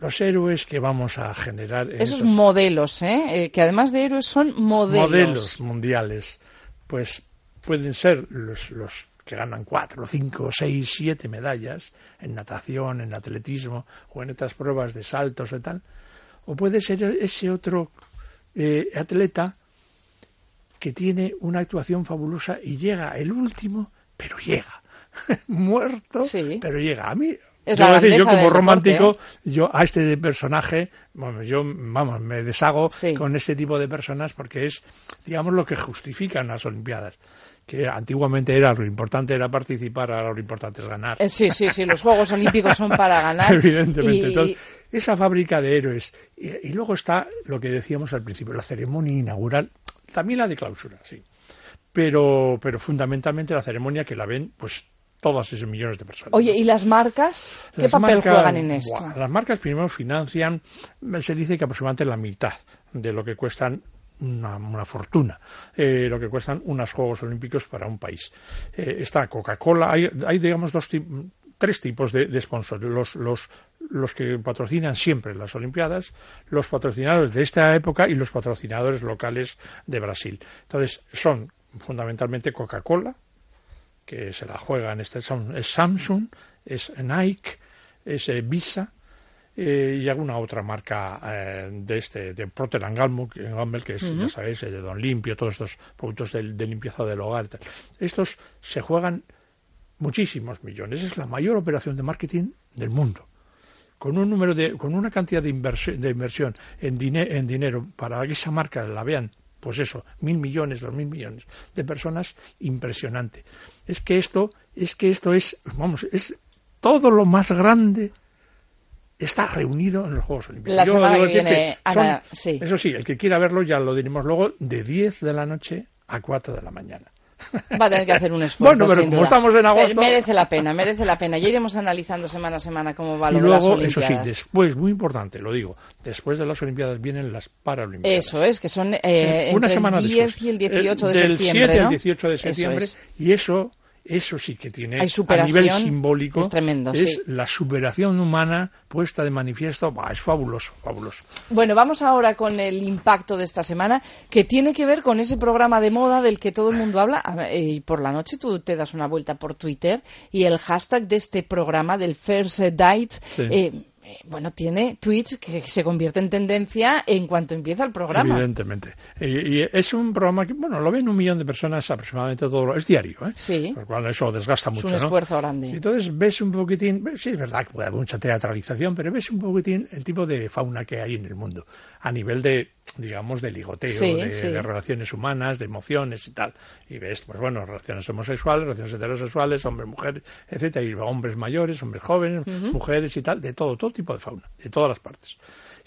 Los héroes que vamos a generar en Esos estos modelos, ¿eh? Eh, Que además de héroes son modelos. modelos mundiales, pues pueden ser los, los que ganan cuatro, cinco, seis, siete medallas en natación, en atletismo o en estas pruebas de saltos y tal, o puede ser ese otro eh, atleta que tiene una actuación fabulosa y llega el último, pero llega. Muerto, pero llega. A mí, Es yo, a decir, yo como deporte, romántico, ¿eh? yo a este personaje, vamos, yo vamos, me deshago con este tipo de personas porque es, digamos, lo que justifican las Olimpiadas. Que antiguamente era lo importante era participar, ahora lo importante es ganar. Eh, sí, sí, sí, los Juegos Olímpicos son para ganar. Evidentemente. Y- Entonces, esa fábrica de héroes. Y, y luego está lo que decíamos al principio, la ceremonia inaugural, también la de clausura, sí. Pero, pero fundamentalmente la ceremonia que la ven, pues, todas esos millones de personas. Oye, ¿y las marcas? ¿Qué Las papel marcas, juegan en esto? las marcas primero financian, se dice que aproximadamente la mitad de lo que cuestan una, una fortuna eh, lo que cuestan unos Juegos Olímpicos para un país. Eh, está Coca-Cola, hay, hay, digamos dos tres tipos de, de sponsors. Los, los, los que patrocinan siempre las Olimpiadas, los patrocinadores de esta época y los patrocinadores locales de Brasil. Entonces, son fundamentalmente Coca-Cola, que se la juega en este es Samsung, es Nike, es eh, Visa eh, y alguna otra marca eh, de este de Procter Gamble, que es, ya sabéis, de Don Limpio, todos estos productos de, de limpieza del hogar. Y tal. Estos se juegan muchísimos millones. Es la mayor operación de marketing del mundo. Con un número de, con una cantidad de, inversión, de inversión en, en dinero para que esa marca la vean, pues eso, mil millones, dos mil millones de personas, impresionante. Es que esto, es que esto es, vamos, es todo lo más grande está reunido en los Juegos Olímpicos. La semana que viene, Ana, sí. Eso sí, el que quiera verlo ya lo diremos luego, de 10 de la noche a 4 de la mañana. Va a tener que hacer un esfuerzo. Bueno, pero sin como duda. estamos en agosto. Merece la pena, merece la pena. Ya iremos analizando semana a semana cómo va Y lo de las luego, eso Olimpiadas. sí, después, muy importante, lo digo, después de las Olimpiadas vienen las Paralimpiadas. Eso es, que son eh, Una entre semana el 10 después. y el 18 de Eh, del septiembre. 7 ¿no? al 18 de Eso septiembre. es. Y eso, eso sí que tiene, a nivel simbólico, es tremendo, es sí. la superación humana puesta de manifiesto. Bah, es fabuloso, fabuloso. Bueno, vamos ahora con el impacto de esta semana, que tiene que ver con ese programa de moda del que todo el mundo habla. Ver, Y por la noche tú te das una vuelta por Twitter y el hashtag de este programa del First Date, Sí. eh, eh, bueno, tiene tweets que se convierte en tendencia en cuanto empieza el programa. Evidentemente. Y, y es un programa que, bueno, lo ven un millón de personas aproximadamente todo lo- Es diario, ¿eh? Sí. Por lo cual eso desgasta Es mucho, un ¿no? esfuerzo grande. Entonces ves un poquitín, sí es verdad que puede haber mucha teatralización, pero ves un poquitín el tipo de fauna que hay en el mundo, a nivel de, digamos, de ligoteo, Sí, de, sí. de relaciones humanas, de emociones y tal. Y ves, pues bueno, relaciones homosexuales, relaciones heterosexuales, hombres, mujeres, etcétera, y hombres mayores, hombres jóvenes, mujeres y tal, de todo, todo tipo de fauna, de todas las partes.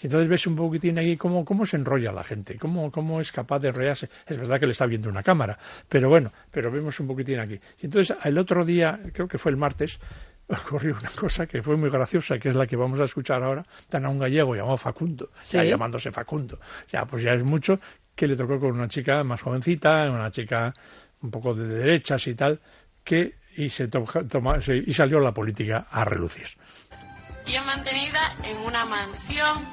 Y entonces ves un poquitín ahí cómo, cómo se enrolla la gente, cómo, cómo es capaz de enrollarse. Es verdad que le está viendo una cámara, pero bueno, pero vemos un poquitín aquí. Y entonces el otro día, creo que fue el martes, ocurrió una cosa que fue muy graciosa, que es la que vamos a escuchar ahora. Dan a un gallego llamado Facundo, ya llamándose Facundo. Ya, pues ya es mucho, que le tocó con una chica más jovencita, una chica un poco de derechas y tal, que y se to- toma- se- y salió la política a relucir. Bien mantenida en una mansión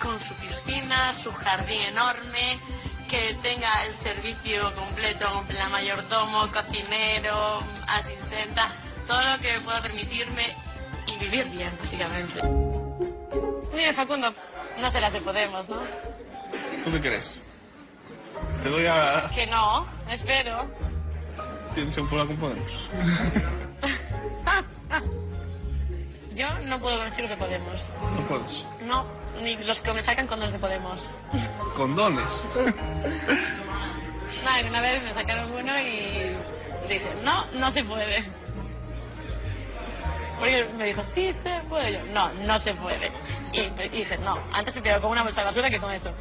con su piscina, su jardín enorme, que tenga el servicio completo, la mayordomo, cocinero, asistenta, todo lo que pueda permitirme y vivir bien, básicamente. Mire, Facundo, no se las de Podemos, ¿no? ¿Tú qué crees? Te doy a... Que no, espero. ¿Tienes un problema con Podemos? Yo no puedo con los de Podemos. No puedes. No, ni los que me sacan condones de Podemos. Condones. Nada, una vez me sacaron uno y dije, no, no se puede. Porque me dijo, sí se puede. Yo, no, no se puede. Y, y dije, no, antes te tiro con una bolsa de basura que con eso.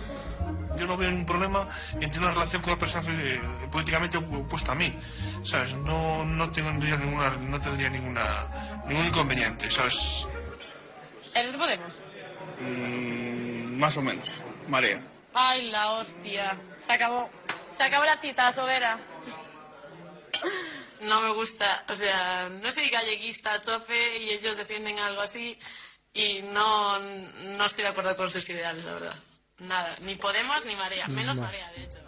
Yo no veo ningún problema en tener una relación con una persona eh, políticamente opuesta a mí. ¿Sabes? No, no tendría ninguna, no tendría ninguna, ningún inconveniente, ¿sabes? ¿Eres de Podemos? Mm, más o menos. Marea. Ay, la hostia. Se acabó. Se acabó la cita, sobera. No me gusta. O sea, no soy galleguista a tope y ellos defienden algo así y no, no estoy de acuerdo con sus ideales, la verdad. Nada. Ni Podemos ni Marea. Menos No. Marea, de hecho.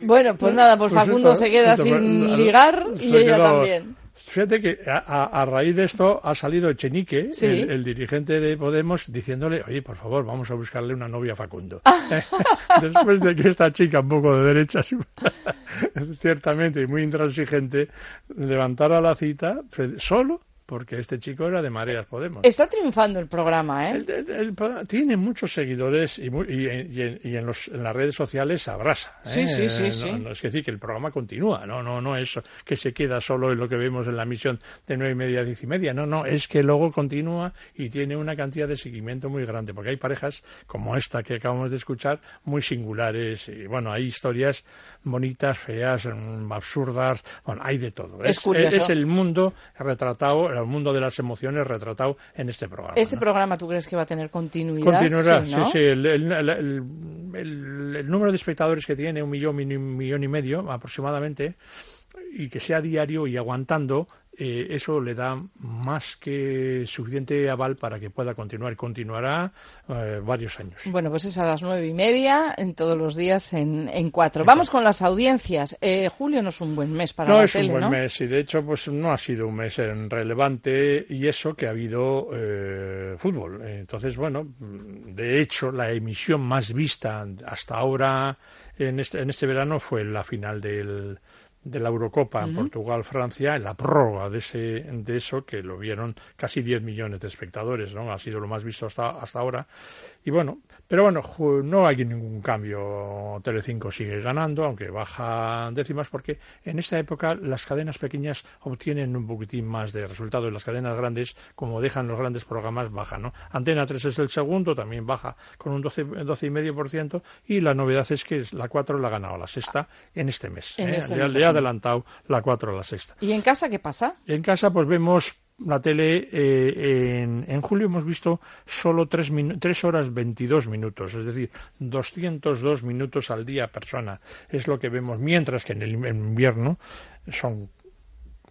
Bueno, pues nada, pues Pues Facundo se queda esto- sin ligar y ella también. Fíjate que a, raíz de esto ha salido Echenique, Sí. el, el dirigente de Podemos, diciéndole, oye, por favor, vamos a buscarle una novia a Facundo. Después de que esta chica, un poco de derecha, ciertamente y muy intransigente, levantara la cita fe- solo porque este chico era de Mareas Podemos. Está triunfando el programa, ¿eh? El- el- el programa tiene muchos seguidores y, mu- y en, y en- y en los, en las redes sociales. Sí, ¿eh? sí, sí, No- sí. no es decir, que el programa continúa, no, no, no es que se queda solo en lo que vemos en la misión de nueve y media a diez y media, no, no, es que luego continúa y tiene una cantidad de seguimiento muy grande, porque hay parejas como esta que acabamos de escuchar muy singulares y bueno, hay historias bonitas, feas, mm, absurdas, bueno, hay de todo. Es curioso. es el mundo retratado, el mundo de las emociones retratado en este programa. Este ¿no? programa, ¿tú crees que va a tener continuidad? Continuará, sí, ¿no? sí. el, el número de espectadores que tiene, un millón, un millón y medio aproximadamente, y que sea diario y aguantando, eh, eso le da más que suficiente aval para que pueda continuar. Continuará eh, varios años. Bueno, pues es a las nueve y media, en todos los días en, en cuatro. Vamos con las audiencias. Eh, julio no es un buen mes para no la es tele, un buen ¿no? mes y de hecho pues no ha sido un mes en relevante y eso que ha habido eh, fútbol entonces bueno de hecho la emisión más vista hasta ahora en este, en este verano fue la final del de la Eurocopa en. Portugal-Francia, en la prórroga de, ese, de eso, que lo vieron casi 10 millones de espectadores, ¿no? Ha sido lo más visto hasta, hasta ahora. Y bueno, pero bueno, no hay ningún cambio. Telecinco sigue ganando, aunque baja décimas, porque en esta época las cadenas pequeñas obtienen un poquitín más de resultados. Las cadenas grandes, como dejan los grandes programas, bajan, ¿no? Antena 3 es el segundo, también baja con un 12, 12,5%, y la novedad es que la 4 la ha ganado la sexta en este mes. En ¿eh? este le, mes. le ha adelantado la 4 a la sexta. ¿Y en casa qué pasa? En casa, pues vemos la tele. eh, en, en julio hemos visto solo 3, horas 22 minutos, es decir, 202 minutos al día persona. Es lo que vemos, mientras que en el in- invierno son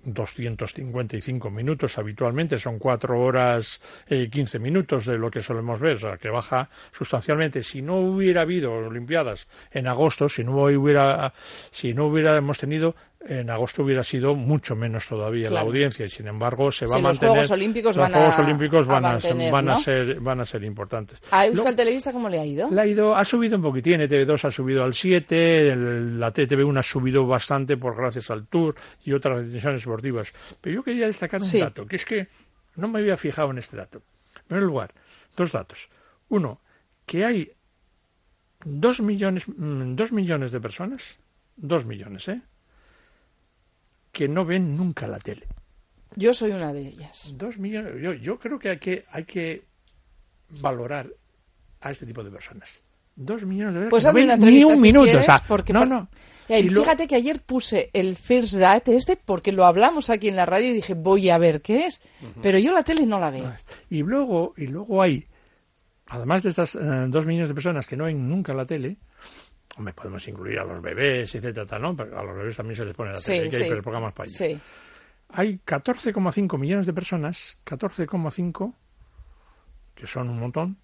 255 minutos habitualmente, son 4 horas eh, 15 minutos de lo que solemos ver, o sea, que baja sustancialmente. Si no hubiera habido Olimpiadas en agosto, si no hubiera, si no hubiéramos tenido, en agosto hubiera sido mucho menos todavía la audiencia y sin embargo se va a los mantener. Juegos Olímpicos los van a- Juegos Olímpicos van a mantener, van a ¿no? ser van a ser importantes. ¿A Euskal Televista cómo le ha ido? le ha ido, ha subido un poquitín, TV2 ha subido al 7, el- la TTV1 ha subido bastante por gracias al Tour y otras decisiones deportivas. Pero yo quería destacar un Sí. dato, que es que no me había fijado en este dato. En primer lugar, dos datos. Uno, que hay dos millones, mm, dos millones de personas, dos millones, ¿eh? Que no ven nunca la tele. Yo soy una de ellas. Dos millones. Yo, yo creo que hay que hay que valorar a este tipo de personas. Dos millones de Pues que no hazme ven ni un si minuto. quieres, o sea, porque no, no. Y lo- Fíjate que ayer puse el First Date este porque lo hablamos aquí en la radio y dije voy a ver qué es, pero yo la tele no la veo. Y luego, y luego hay, además de estas eh, dos millones de personas que no ven nunca la tele, hombre, podemos incluir a los bebés, etcétera, ¿no? Pero a los bebés también se les pone la Sí, tele, hay que sí. hay programas para ellos. Sí. Hay 14,5 millones de personas, 14,5, que son un montón,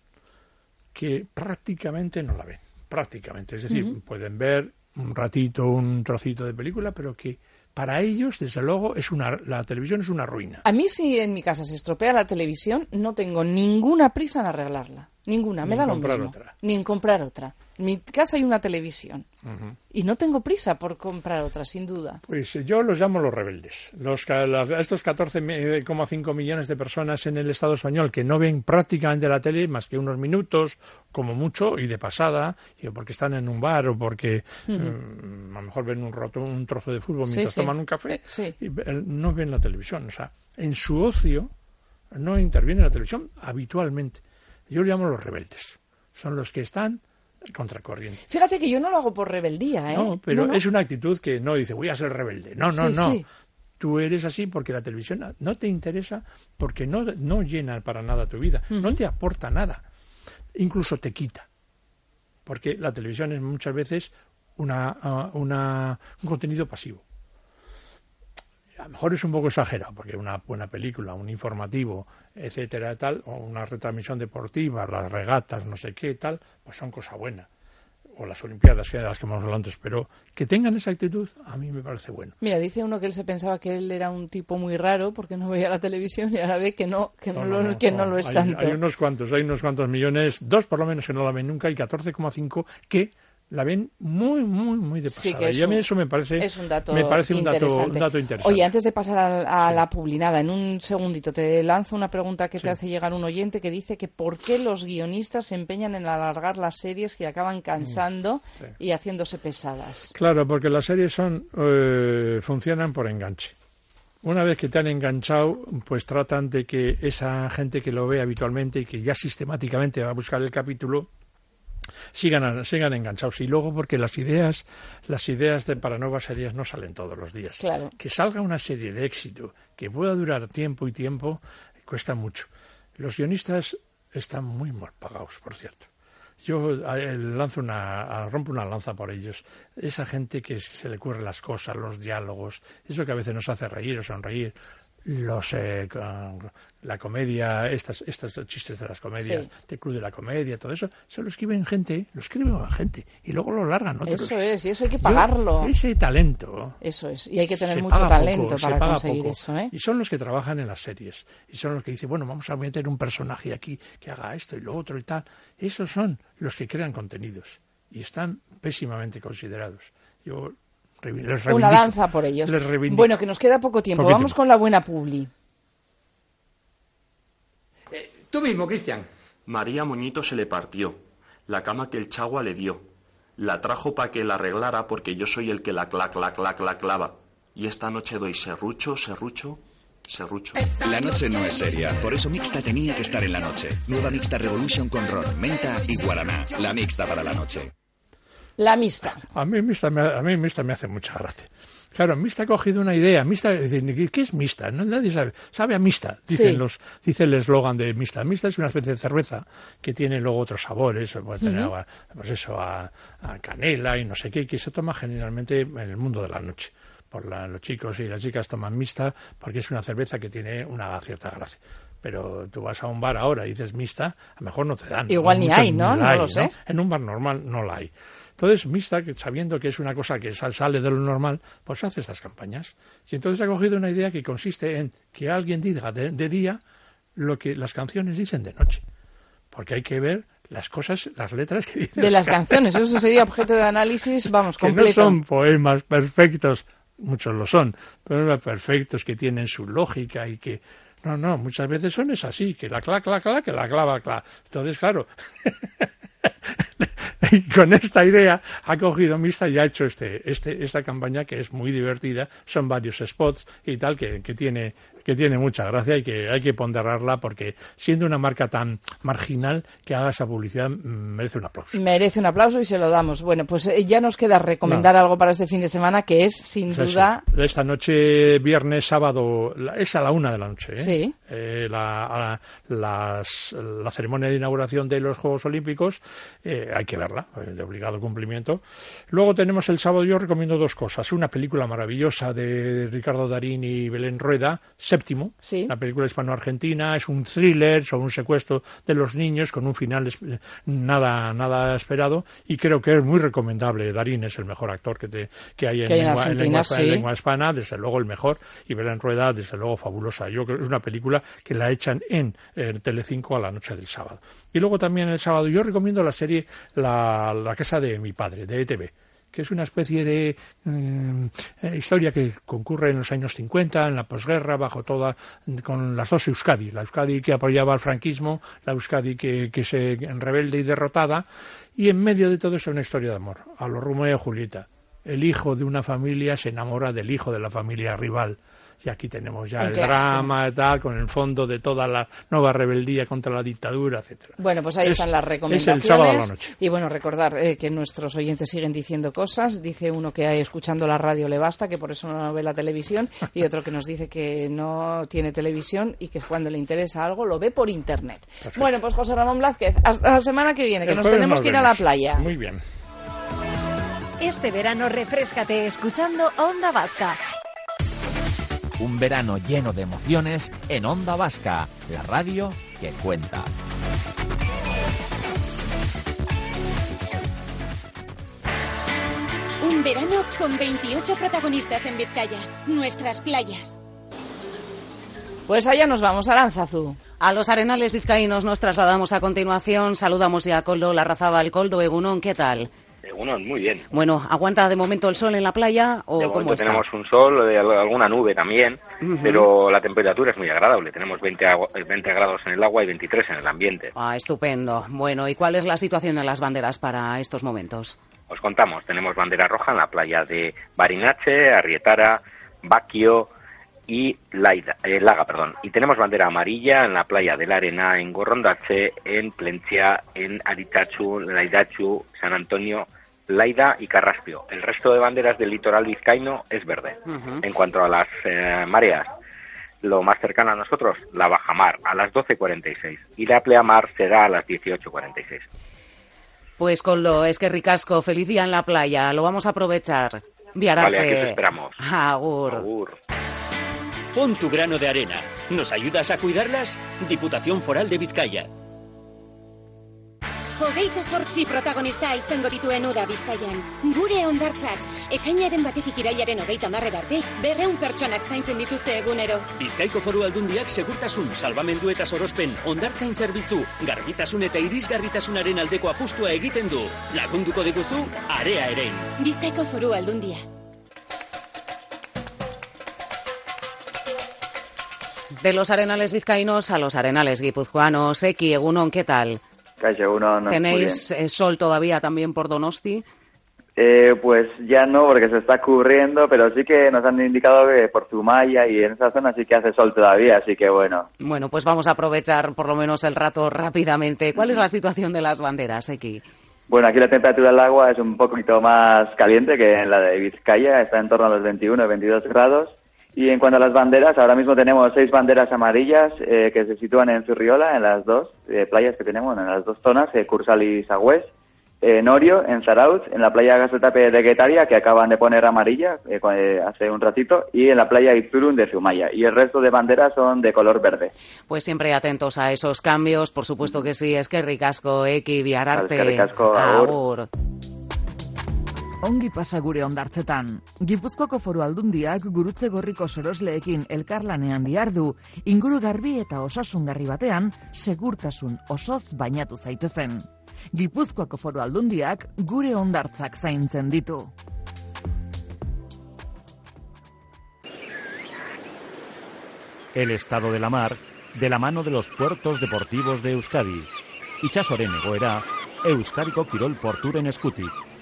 que prácticamente no la ven. Prácticamente. Es decir, pueden ver un ratito, un trocito de película, pero que para ellos, desde luego, es una, la televisión es una ruina. A mí si en mi casa se estropea la televisión, no tengo ninguna prisa en arreglarla. Ninguna, me Ni da lo mismo. otra. Ni en comprar otra. En mi casa hay una televisión y no tengo prisa por comprar otra, sin duda. Pues eh, yo los llamo los rebeldes. Los, las- estos 14,5 millones de personas en el Estado español que no ven prácticamente la tele más que unos minutos, como mucho, y de pasada, y porque están en un bar o porque mm, a lo mejor ven un, roto, un trozo de fútbol mientras sí. toman un café, Eh, sí. y ve- no ven la televisión. O sea, en su ocio no interviene la televisión habitualmente. Yo los llamo los rebeldes. Son los que están contracorriente. Fíjate que yo no lo hago por rebeldía, ¿eh? No, pero No, no. es una actitud que no dice voy a ser rebelde. No, no, Sí, no. sí. Tú eres así porque la televisión no te interesa, porque no, no llena para nada tu vida, no te aporta nada, incluso te quita. Porque la televisión es muchas veces una, ah, una- un contenido pasivo. A lo mejor es un poco exagerado, porque una buena película, un informativo, etcétera, tal, o una retransmisión deportiva, las regatas, no sé qué, tal, pues son cosa buena. O las Olimpiadas, que de las que hemos hablado antes, pero que tengan esa actitud, a mí me parece bueno. Mira, dice uno que él se pensaba que él era un tipo muy raro porque no veía la televisión y ahora ve que no, que no, lo, que no lo es hay, tanto. Hay unos cuantos, hay unos cuantos millones, dos por lo menos que no la ven nunca y 14,5 que la ven muy, muy, muy de Sí, pasada. que es y a mí un- eso me parece, es un dato me parece un dato, interesante. un dato interesante. Oye, antes de pasar a, a la publinada, en un segundito te lanzo una pregunta que te hace llegar un oyente que dice que por qué los guionistas se empeñan en alargar las series que acaban cansando sí. y haciéndose pesadas. Claro, porque las series son eh, funcionan por enganche. Una vez que te han enganchado, pues tratan de que esa gente que lo ve habitualmente y que ya sistemáticamente va a buscar el capítulo sigan, sigan enganchados. Y luego porque las ideas, las ideas de para nuevas series no salen todos los días. Claro. Que salga una serie de éxito, que pueda durar tiempo y tiempo, cuesta mucho. Los guionistas están muy mal pagados, por cierto. yo eh, lanzo una, rompo una lanza por ellos. Esa gente que se le ocurren las cosas, los diálogos, eso que a veces nos hace reír o sonreír, los eh, con la comedia, estas, estos chistes de las comedias, Sí. de Club de la Comedia, todo eso, se lo escriben gente, lo escriben a gente y luego lo largan otros. Eso es, y eso hay que Yo, pagarlo. ese talento. Eso es, y hay que tener mucho talento poco, para conseguir poco. eso, ¿eh? Y son los que trabajan en las series. Y son los que dicen, bueno, vamos a meter un personaje aquí que haga esto y lo otro y tal. Esos son los que crean contenidos. Y están pésimamente considerados. Yo Una lanza por ellos. Bueno, que nos queda poco tiempo. Poquito. Vamos con la buena publi. Tú mismo, Cristian. María Moñito se le partió. La cama que el chagua le dio. La trajo para que la arreglara porque yo soy el que la cla, cla, cla, cla, clava. Y esta noche doy serrucho, serrucho, serrucho. La noche no es seria, por eso Mixta tenía que estar en la noche. Nueva Mixta Revolution con ron, menta y guaraná. La mixta para la noche. La mixta. A mí mixta me, a mí mixta me hace mucha gracia. Claro, mixta ha cogido una idea. Mixta, ¿qué es mixta? Nadie sabe. Sabe a mixta, dicen Sí. los, dice el eslogan de mixta. Mixta es una especie de cerveza que tiene luego otros sabores. Puede tener, agua, pues eso, a, a canela y no sé qué, que se toma generalmente en el mundo de la noche. Por la- los chicos y las chicas toman mixta porque es una cerveza que tiene una cierta gracia. Pero tú vas a un bar ahora y dices mixta, a lo mejor no te dan. Igual ni hay, ¿no? No hay, lo sé. En un bar normal no la hay. Entonces, mixta, que sabiendo que es una cosa que sal- sale de lo normal, pues hace estas campañas. Y entonces ha cogido una idea que consiste en que alguien diga de, de día lo que las canciones dicen de noche. Porque hay que ver las cosas, las letras que dicen. De las canciones, eso sería objeto de análisis, vamos, que completo. no son poemas perfectos, muchos lo son, pero no perfectos, que tienen su lógica y que... No, no, muchas veces son es así, que la cla, cla, cla, que la clava, cla. Entonces, claro, y con esta idea ha cogido Mista y ha hecho este, este, esta campaña que es muy divertida. Son varios spots y tal que, que tiene que tiene mucha gracia y que hay que ponderarla porque siendo una marca tan marginal que haga esa publicidad mm, merece un aplauso. Merece un aplauso y se lo damos. Bueno, pues eh, ya nos queda recomendar algo para este fin de semana que es, sin duda. Esta noche, viernes, sábado, es a la una de la noche. ¿eh? Sí. Eh, la, las- la ceremonia de inauguración de los Juegos Olímpicos eh, hay que verla, de obligado cumplimiento. Luego tenemos el sábado, yo recomiendo dos cosas. Una película maravillosa de Ricardo Darín y Belén Rueda, Séptimo, una película hispano-argentina, es un thriller sobre un secuestro de los niños con un final es- nada, nada esperado y creo que es muy recomendable. Darín es el mejor actor que, te- que hay en, Que hay en lengua, en lengua- en sí. lengua hispana, desde luego el mejor, y Belén Rueda, desde luego fabulosa. Yo creo que es una película que la echan en eh, Telecinco a la noche del sábado. Y luego también el sábado yo recomiendo la serie La, la casa de mi padre, de ETV que es una especie de mm, eh, historia que concurre en los años 50, en la posguerra, bajo toda, con las dos Euskadi, la Euskadi que apoyaba al franquismo, la Euskadi que, que se rebelde y derrotada, y en medio de todo eso una historia de amor, a lo Romeo y Julieta. El hijo de una familia se enamora del hijo de la familia rival. Y aquí tenemos ya el drama, tal, con el fondo de toda la nueva rebeldía contra la dictadura, etcétera. Bueno, pues ahí Es- están las es el recomendaciones. sábado a la noche. Y bueno, recordar eh, que nuestros oyentes siguen diciendo cosas. Dice uno que escuchando la radio le basta, que por eso no ve la televisión. Y otro que nos dice que no tiene televisión y que cuando le interesa algo lo ve por internet. Bueno, pues José Ramón Blázquez, hasta la semana que viene, que El nos tenemos nos que ir a la playa. Muy bien. Este verano refrescate escuchando Onda Vasca. Un verano lleno de emociones en Onda Vasca, la radio que cuenta. Un verano con 28 protagonistas en Vizcaya, nuestras playas. Pues allá nos vamos, a Lanzazú. A los arenales vizcaínos nos trasladamos a continuación. Saludamos ya a Coldo Larrazabal. Coldo Egunón, ¿qué tal? Uno, muy bien. Bueno, ¿aguanta de momento el sol en la playa o De cómo momento está? tenemos un sol, eh, al- alguna nube también, pero la temperatura es muy agradable. Tenemos 20, agua- eh, 20 grados en el agua y 23 en el ambiente. Ah, estupendo. Bueno, ¿y cuál es la situación de las banderas para estos momentos? Os contamos, tenemos bandera roja en la playa de Barinache, Arrietara, Baquio y Laida- eh, Laga, perdón. Y tenemos bandera amarilla en la playa de la Arena, en Gorrondache, en Plencia, en Aritachu, Laidachu, San Antonio, Laida y Carraspio. El resto de banderas del litoral vizcaíno es verde. En cuanto a las eh, mareas, lo más cercano a nosotros, la bajamar, a las 12.46 y la pleamar será a las 18.46. Pues con lo es que ricasco, feliz día en la playa, lo vamos a aprovechar. Viararte. Vale, aquí os esperamos. Agur. Agur. Pon tu grano de arena. ¿Nos ayudas a cuidarlas? Diputación Foral de Vizcaya. Hogeita zortzi protagonista izango dituen uda bizkaian. Gure ondartzak, ekainaren batetik irailaren hogeita marrera arte, berreun pertsonak zaintzen dituzte egunero. Bizkaiko foru aldundiak segurtasun, salbamendu eta sorospen, ondartzain zerbitzu, garbitasun eta irisgarritasunaren aldeko apustua egiten du. Lagunduko diguzu, area erein. Bizkaiko foru aldundia. De los arenales vizcaínos a los arenales guipuzcoanos. Eki, Egunon, ¿qué tal? No, ¿Tenéis eh, sol todavía también por Donosti? Eh, pues ya no, porque se está cubriendo, pero sí que nos han indicado que por Zumaya y en esa zona sí que hace sol todavía, así que bueno. Bueno, pues vamos a aprovechar por lo menos el rato rápidamente. ¿Cuál es la situación de las banderas, Eki? Bueno, aquí la temperatura del agua es un poquito más caliente que en la de Vizcaya, está en torno a los 21 22 grados. Y en cuanto a las banderas, ahora mismo tenemos seis banderas amarillas eh, que se sitúan en Zurriola, en las dos eh, playas que tenemos, en las dos zonas, eh, Cursal y Sagüés. En Orio, en Zarauz, en la playa Gasetape de Guetaria, que acaban de poner amarilla eh, eh, hace un ratito, y en la playa Izurun de Zumaya. Y el resto de banderas son de color verde. Pues siempre atentos a esos cambios, por supuesto que sí. Es que ricasco, Eki, Viararte. Agur. Ongi pasa gure ondartzetan. Gipuzkoako foru aldundiak gurutze gorriko sorosleekin elkarlanean diardu, inguru garbi eta osasungarri batean, segurtasun osoz bainatu zaitezen. Gipuzkoako foru aldundiak gure ondartzak zaintzen ditu. El estado de la mar, de la mano de los puertos deportivos de Euskadi. Itxasoren egoera, Euskadiko Kirol Porturen eskutik.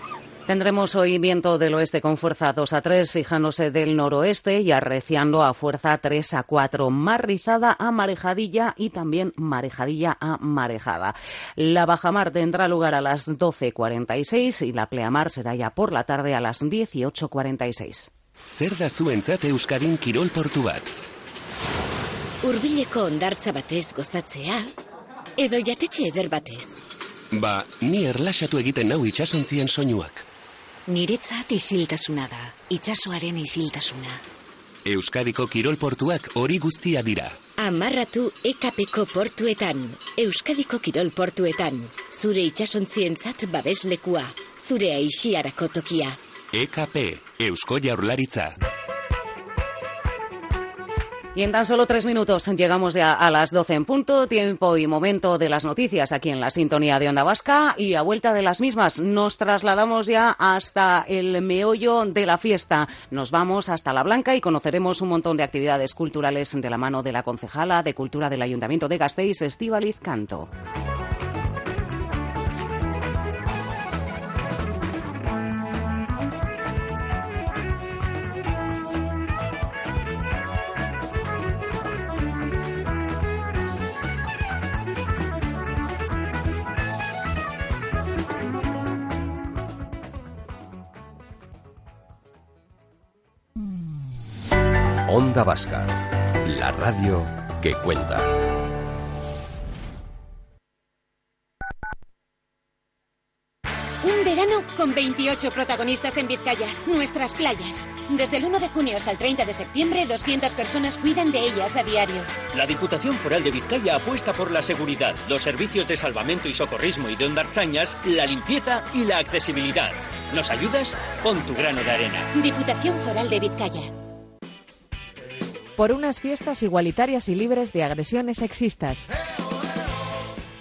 Tendremos hoy viento del oeste con fuerza 2 a 3, fijándose del noroeste y arreciando a fuerza 3 a 4, mar rizada a marejadilla y también marejadilla a marejada. La bajamar tendrá lugar a las 12.46 y la pleamar será ya por la tarde a las 18.46. Zer da zuentzat Euskadin kirol portu bat? Urbileko ondartza batez gozatzea, edo jatetxe eder batez. Ba, ni erlaxatu egiten nau itxasontzien soinuak. Niretzat isiltasuna da, itsasoaren isiltasuna. Euskadiko kirol portuak hori guztia dira. Amarratu EKPko portuetan, Euskadiko kirol portuetan, zure itsasontzientzat babeslekua, zure aixiarako tokia. EKP, Eusko Jaurlaritza. Y en tan solo tres minutos llegamos ya a las 12 en punto, tiempo y momento de las noticias aquí en la sintonía de Onda Vasca y a vuelta de las mismas nos trasladamos ya hasta el meollo de la fiesta. Nos vamos hasta La Blanca y conoceremos un montón de actividades culturales de la mano de la concejala de Cultura del Ayuntamiento de Gasteiz, Estíbaliz Canto. Onda Vasca, la radio que cuenta. Un verano con 28 protagonistas en Vizcaya, nuestras playas. Desde el 1 de junio hasta el 30 de septiembre, 200 personas cuidan de ellas a diario. La Diputación Foral de Vizcaya apuesta por la seguridad, los servicios de salvamento y socorrismo y de ondarzañas, la limpieza y la accesibilidad. ¿Nos ayudas? Pon tu grano de arena. Diputación Foral de Vizcaya. Por unas fiestas igualitarias y libres de agresiones sexistas.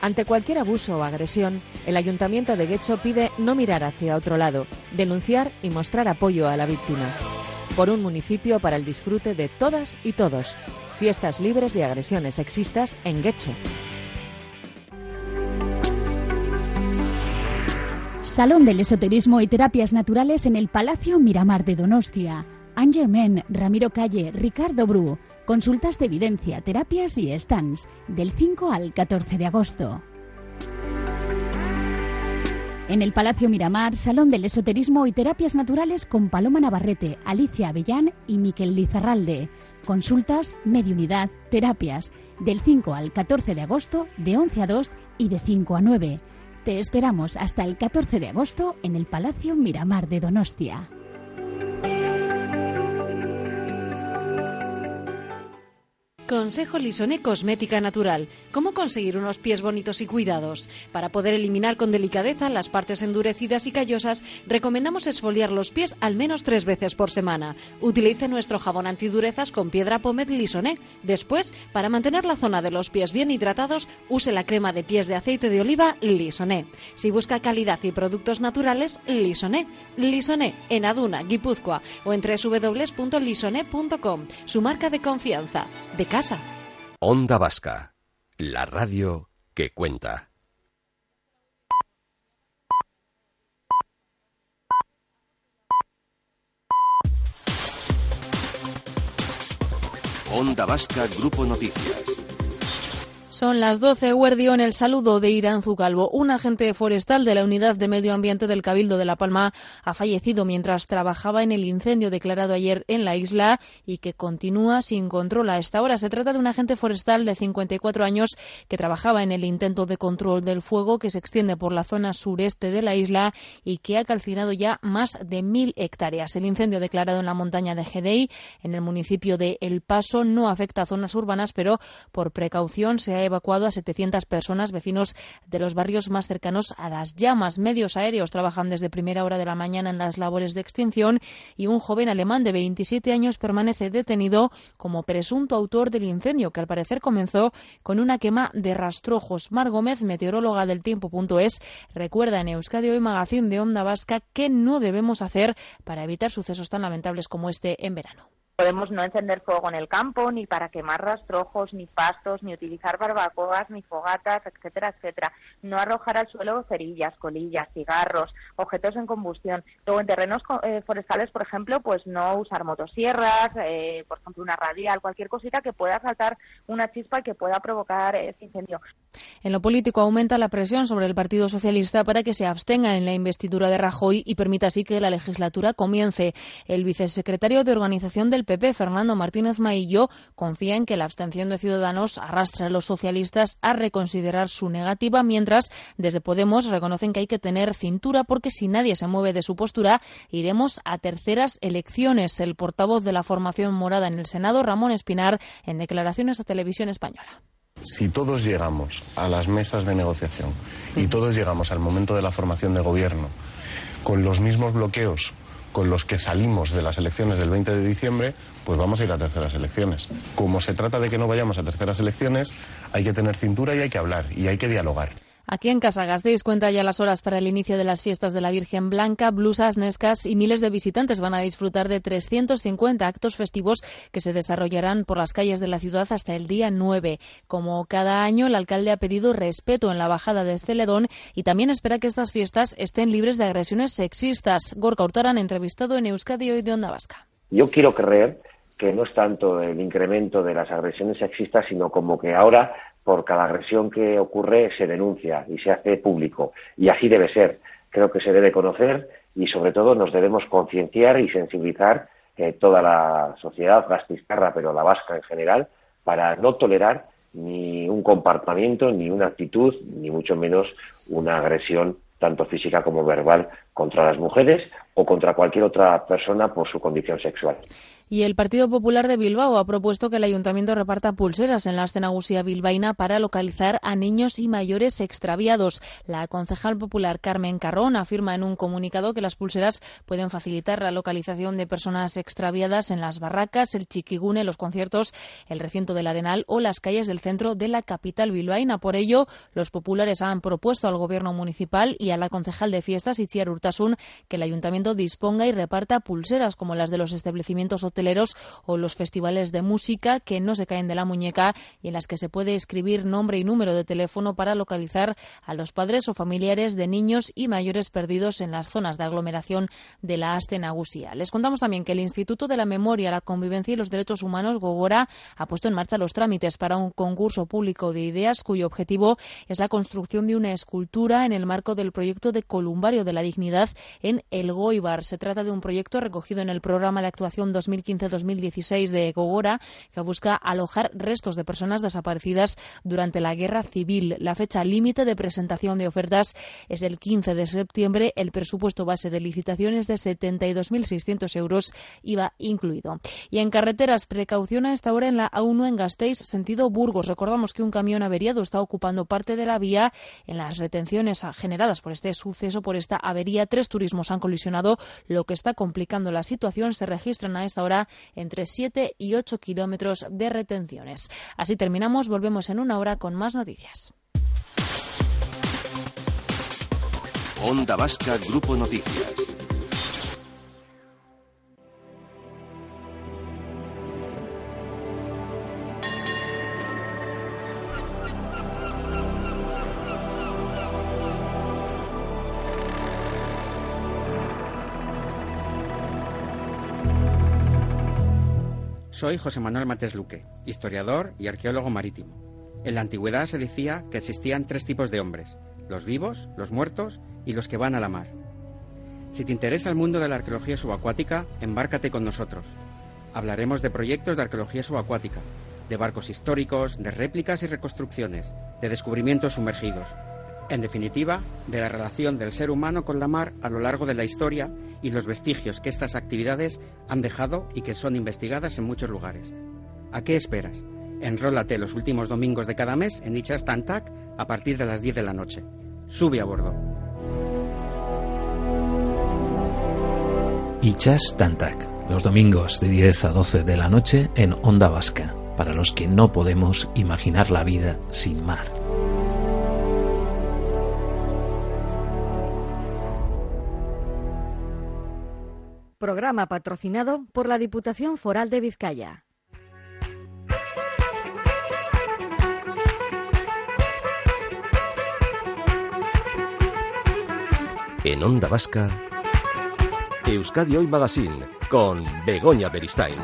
Ante cualquier abuso o agresión, el Ayuntamiento de Guecho pide no mirar hacia otro lado, denunciar y mostrar apoyo a la víctima. Por un municipio para el disfrute de todas y todos. Fiestas libres de agresiones sexistas en Guecho. Salón del Esoterismo y Terapias Naturales en el Palacio Miramar de Donostia. Angermen, Ramiro Calle, Ricardo Bru. Consultas de evidencia, terapias y stands. Del 5 al 14 de agosto. En el Palacio Miramar, Salón del Esoterismo y Terapias Naturales con Paloma Navarrete, Alicia Avellán y Miquel Lizarralde. Consultas, mediunidad, terapias. Del 5 al 14 de agosto, de 11 a 2 y de 5 a 9. Te esperamos hasta el 14 de agosto en el Palacio Miramar de Donostia. Consejo Lisoné Cosmética Natural. ¿Cómo conseguir unos pies bonitos y cuidados? Para poder eliminar con delicadeza las partes endurecidas y callosas, recomendamos esfoliar los pies al menos tres veces por semana. Utilice nuestro jabón antidurezas con piedra Pomed Lisoné. Después, para mantener la zona de los pies bien hidratados, use la crema de pies de aceite de oliva Lisoné. Si busca calidad y productos naturales, Lisoné. Lisoné, en Aduna, Guipúzcoa o en www.lisoné.com. Su marca de confianza. De Onda Vasca, la radio que cuenta. Onda Vasca Grupo Noticias. Son las 12. Guardión, el saludo de Irán Zucalvo. Un agente forestal de la Unidad de Medio Ambiente del Cabildo de La Palma ha fallecido mientras trabajaba en el incendio declarado ayer en la isla y que continúa sin control a esta hora. Se trata de un agente forestal de 54 años que trabajaba en el intento de control del fuego que se extiende por la zona sureste de la isla y que ha calcinado ya más de mil hectáreas. El incendio declarado en la montaña de Gedei, en el municipio de El Paso, no afecta a zonas urbanas, pero por precaución se ha evacuado a 700 personas, vecinos de los barrios más cercanos a las llamas. Medios aéreos trabajan desde primera hora de la mañana en las labores de extinción y un joven alemán de 27 años permanece detenido como presunto autor del incendio, que al parecer comenzó con una quema de rastrojos. Mar Gómez, meteoróloga del tiempo.es, recuerda en Euskadi Hoy Magazine de Onda Vasca qué no debemos hacer para evitar sucesos tan lamentables como este en verano podemos no encender fuego en el campo, ni para quemar rastrojos, ni pastos, ni utilizar barbacoas, ni fogatas, etcétera, etcétera. No arrojar al suelo cerillas, colillas, cigarros, objetos en combustión. Luego, en terrenos eh, forestales, por ejemplo, pues no usar motosierras, eh, por ejemplo, una radial, cualquier cosita que pueda saltar una chispa y que pueda provocar ese incendio. En lo político aumenta la presión sobre el Partido Socialista para que se abstenga en la investidura de Rajoy y permita así que la legislatura comience. El vicesecretario de Organización del PP, Fernando Martínez Maillo, confía en que la abstención de Ciudadanos arrastre a los socialistas a reconsiderar su negativa, mientras desde Podemos reconocen que hay que tener cintura porque si nadie se mueve de su postura, iremos a terceras elecciones. El portavoz de la formación morada en el Senado, Ramón Espinar, en declaraciones a Televisión Española si todos llegamos a las mesas de negociación y todos llegamos al momento de la formación de gobierno con los mismos bloqueos con los que salimos de las elecciones del 20 de diciembre, pues vamos a ir a terceras elecciones. Como se trata de que no vayamos a terceras elecciones, hay que tener cintura y hay que hablar y hay que dialogar. Aquí en Casa Gasteiz cuenta ya las horas para el inicio de las fiestas de la Virgen Blanca, blusas, nescas y miles de visitantes van a disfrutar de 350 actos festivos que se desarrollarán por las calles de la ciudad hasta el día 9. Como cada año, el alcalde ha pedido respeto en la bajada de Celedón y también espera que estas fiestas estén libres de agresiones sexistas. Gorka Hurtaran, entrevistado en Euskadi hoy de Onda Vasca. Yo quiero creer que no es tanto el incremento de las agresiones sexistas, sino como que ahora por cada agresión que ocurre se denuncia y se hace público. Y así debe ser. Creo que se debe conocer y sobre todo nos debemos concienciar y sensibilizar eh, toda la sociedad gastistarra, pero la vasca en general, para no tolerar ni un comportamiento, ni una actitud, ni mucho menos una agresión tanto física como verbal contra las mujeres o contra cualquier otra persona por su condición sexual. Y el Partido Popular de Bilbao ha propuesto que el ayuntamiento reparta pulseras en la escenagusía bilbaína para localizar a niños y mayores extraviados. La concejal popular Carmen Carrón afirma en un comunicado que las pulseras pueden facilitar la localización de personas extraviadas en las barracas, el chiquigune, los conciertos, el recinto del Arenal o las calles del centro de la capital bilbaína. Por ello, los populares han propuesto al gobierno municipal y a la concejal de fiestas, Itziar Urtasun, que el ayuntamiento disponga y reparta pulseras como las de los establecimientos hoteleros o los festivales de música que no se caen de la muñeca y en las que se puede escribir nombre y número de teléfono para localizar a los padres o familiares de niños y mayores perdidos en las zonas de aglomeración de la Aste Nagusia. Les contamos también que el Instituto de la Memoria, la Convivencia y los Derechos Humanos, Gogora, ha puesto en marcha los trámites para un concurso público de ideas cuyo objetivo es la construcción de una escultura en el marco del proyecto de Columbario de la Dignidad en El Goibar. Se trata de un proyecto recogido en el programa de actuación 2015 2015-2016 de Gogora, que busca alojar restos de personas desaparecidas durante la guerra civil. La fecha límite de presentación de ofertas es el 15 de septiembre. El presupuesto base de licitación es de 72.600 euros, IVA incluido. Y en carreteras, precaución a esta hora en la A1 en Gasteiz, sentido Burgos. Recordamos que un camión averiado está ocupando parte de la vía en las retenciones generadas por este suceso, por esta avería. Tres turismos han colisionado, lo que está complicando la situación. Se registran a esta hora entre 7 y 8 kilómetros de retenciones. Así terminamos. Volvemos en una hora con más noticias. Onda Vasca Grupo Noticias. Soy José Manuel Matés Luque, historiador y arqueólogo marítimo. En la antigüedad se decía que existían tres tipos de hombres, los vivos, los muertos y los que van a la mar. Si te interesa el mundo de la arqueología subacuática, embárcate con nosotros. Hablaremos de proyectos de arqueología subacuática, de barcos históricos, de réplicas y reconstrucciones, de descubrimientos sumergidos, en definitiva, de la relación del ser humano con la mar a lo largo de la historia y los vestigios que estas actividades han dejado y que son investigadas en muchos lugares. ¿A qué esperas? Enrólate los últimos domingos de cada mes en dicha Tantac a partir de las 10 de la noche. Sube a bordo. Ichas Tantac, los domingos de 10 a 12 de la noche en Onda Vasca, para los que no podemos imaginar la vida sin mar. Programa patrocinado por la Diputación Foral de Vizcaya. En Onda Vasca, Euskadi Hoy Magazine con Begoña Beristain.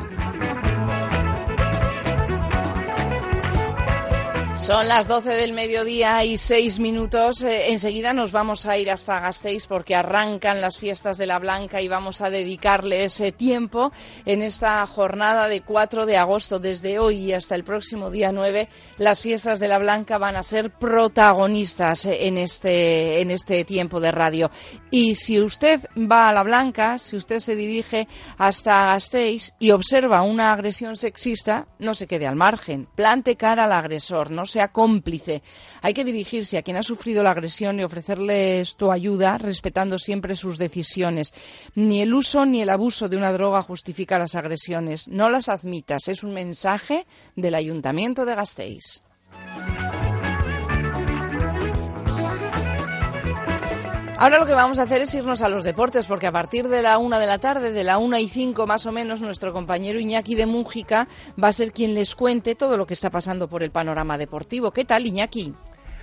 Son las 12 del mediodía y seis minutos. Eh, enseguida nos vamos a ir hasta Gasteiz porque arrancan las fiestas de la Blanca y vamos a dedicarle ese tiempo en esta jornada de 4 de agosto. Desde hoy hasta el próximo día 9, las fiestas de la Blanca van a ser protagonistas en este, en este tiempo de radio. Y si usted va a la Blanca, si usted se dirige hasta Gasteiz y observa una agresión sexista, no se quede al margen. Plante cara al agresor, no sea cómplice. Hay que dirigirse a quien ha sufrido la agresión y ofrecerles tu ayuda, respetando siempre sus decisiones. Ni el uso ni el abuso de una droga justifica las agresiones. No las admitas. Es un mensaje del Ayuntamiento de Gasteiz. Ahora lo que vamos a hacer es irnos a los deportes, porque a partir de la una de la tarde, de la una y cinco más o menos, nuestro compañero Iñaki de Mújica va a ser quien les cuente todo lo que está pasando por el panorama deportivo. ¿Qué tal, Iñaki?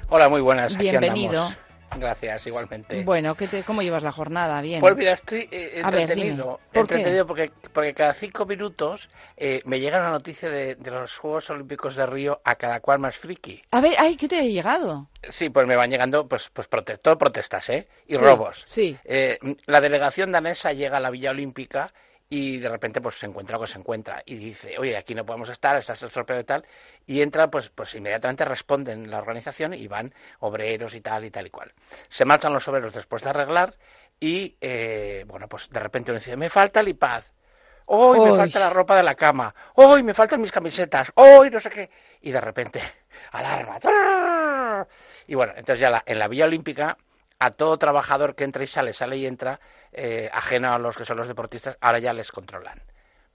Hola, muy buenas. Bienvenido. Gracias, igualmente. Bueno, ¿qué ¿cómo llevas la jornada? Bien. Pues mira, estoy eh, entretenido. entretenido porque, porque cada cinco minutos eh, me llega una noticia de, los Juegos Olímpicos de Río a cada cual más friki. A ver, ay, ¿qué te ha llegado? Sí, pues me van llegando pues, pues protestas, ¿eh? Y robos. Sí. Eh, la delegación danesa llega a la Villa Olímpica y de repente pues se encuentra lo que se encuentra y dice, oye, aquí no podemos estar, estás estropeado y tal, y entra, pues, pues inmediatamente responden la organización y van obreros y tal y tal y cual. Se marchan los obreros después de arreglar y, eh, bueno, pues de repente uno dice, me falta el iPad, hoy me falta la ropa de la cama, hoy me faltan mis camisetas, hoy no sé qué, y de repente, alarma, y bueno, entonces ya en la Villa Olímpica a todo trabajador que entra y sale, sale y entra, eh, ajeno a los que son los deportistas, ahora ya les controlan.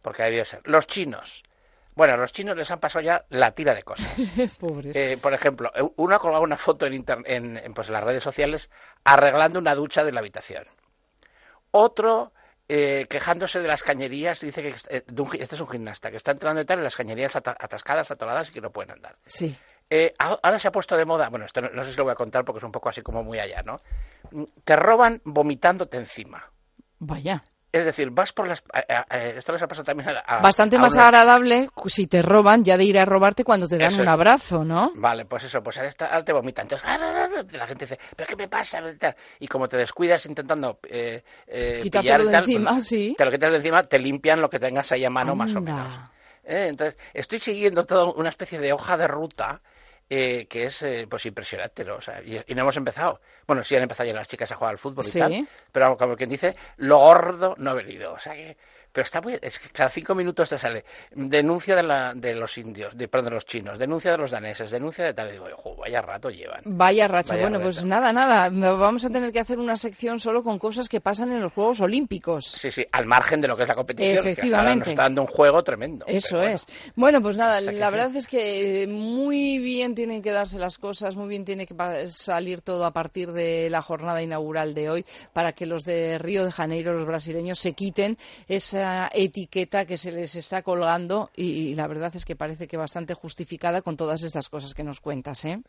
Porque ha debido ser. Los chinos. Bueno, a los chinos les han pasado ya la tira de cosas. Eh, por ejemplo, eh, uno ha colgado una foto en, en, pues, las redes sociales arreglando una ducha de la habitación. Otro quejándose de las cañerías, dice que este es un gimnasta, que está entrando y tal, en las cañerías atascadas, atoradas y que no pueden andar. Sí. Eh, ahora se ha puesto de moda, bueno, esto no, sé si lo voy a contar porque es un poco así como muy allá, ¿no? Te roban vomitándote encima. Vaya. Es decir, vas por las... a- esto les ha pasado también a... a- Bastante a más una- agradable si te roban ya de ir a robarte cuando te dan Eso un abrazo, ¿no? Vale, pues eso, pues ahora, te vomitan. Entonces, ¡ah, ah, ah! la gente dice, ¿pero qué me pasa? Y como te descuidas intentando eh, eh, y de encima, pues, sí. Te lo quitas de encima, te limpian lo que tengas ahí a mano más o menos. Eh, Entonces, estoy siguiendo toda una especie de hoja de ruta eh, que es eh, pues impresionante, ¿no? O sea, y, y no hemos empezado. Bueno, sí han empezado ya las chicas a jugar al fútbol y Sí. tal, pero como quien dice, lo gordo no ha venido. O sea que, pero está muy, es que cada cinco minutos te sale denuncia de, la, de los indios, de, perdón, de los chinos, denuncia de los daneses, denuncia de tal, y digo, "Jo, vaya rato llevan. Vaya racha. Vaya bueno, pues nada, nada. Vamos a tener que hacer una sección solo con cosas que pasan en los Juegos Olímpicos. Sí, sí, al margen de lo que es la competición, que Efectivamente. nos está dando un juego tremendo. Eso bueno. es. Bueno, pues nada, que la verdad es que muy bien tienen que darse las cosas, muy bien tiene que salir todo a partir de la jornada inaugural de hoy para que los de Río de Janeiro, los brasileños, se quiten esa etiqueta que se les está colgando y, la verdad es que parece que bastante justificada con todas estas cosas que nos cuentas, ¿eh?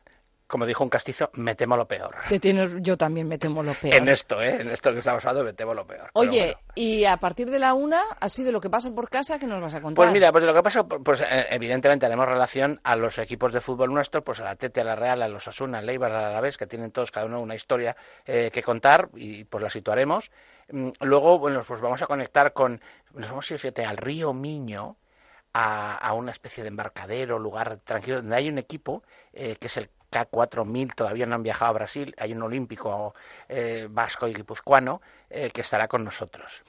Como dijo un castizo, me temo lo peor. Te tienes, yo también me temo lo peor. En esto, ¿eh? En esto que estamos hablando, me temo lo peor. Oye, bueno. y a partir de la una, así de lo que pasa por casa, ¿qué nos vas a contar? Pues mira, pues de lo que pasa, pues eh, evidentemente haremos relación a los equipos de fútbol nuestros, pues a la Tete, a la Real, a los Asuna, al Eibar, a la Alavés, que tienen todos cada uno una historia eh, que contar y pues la situaremos. Mm, Luego, bueno, pues vamos a conectar con, nos vamos a ir, fíjate, al río Miño, a, a una especie de embarcadero, lugar tranquilo, donde hay un equipo eh, que es el K4000, todavía no han viajado a Brasil, hay un olímpico eh, vasco y guipuzcoano eh, que estará con nosotros.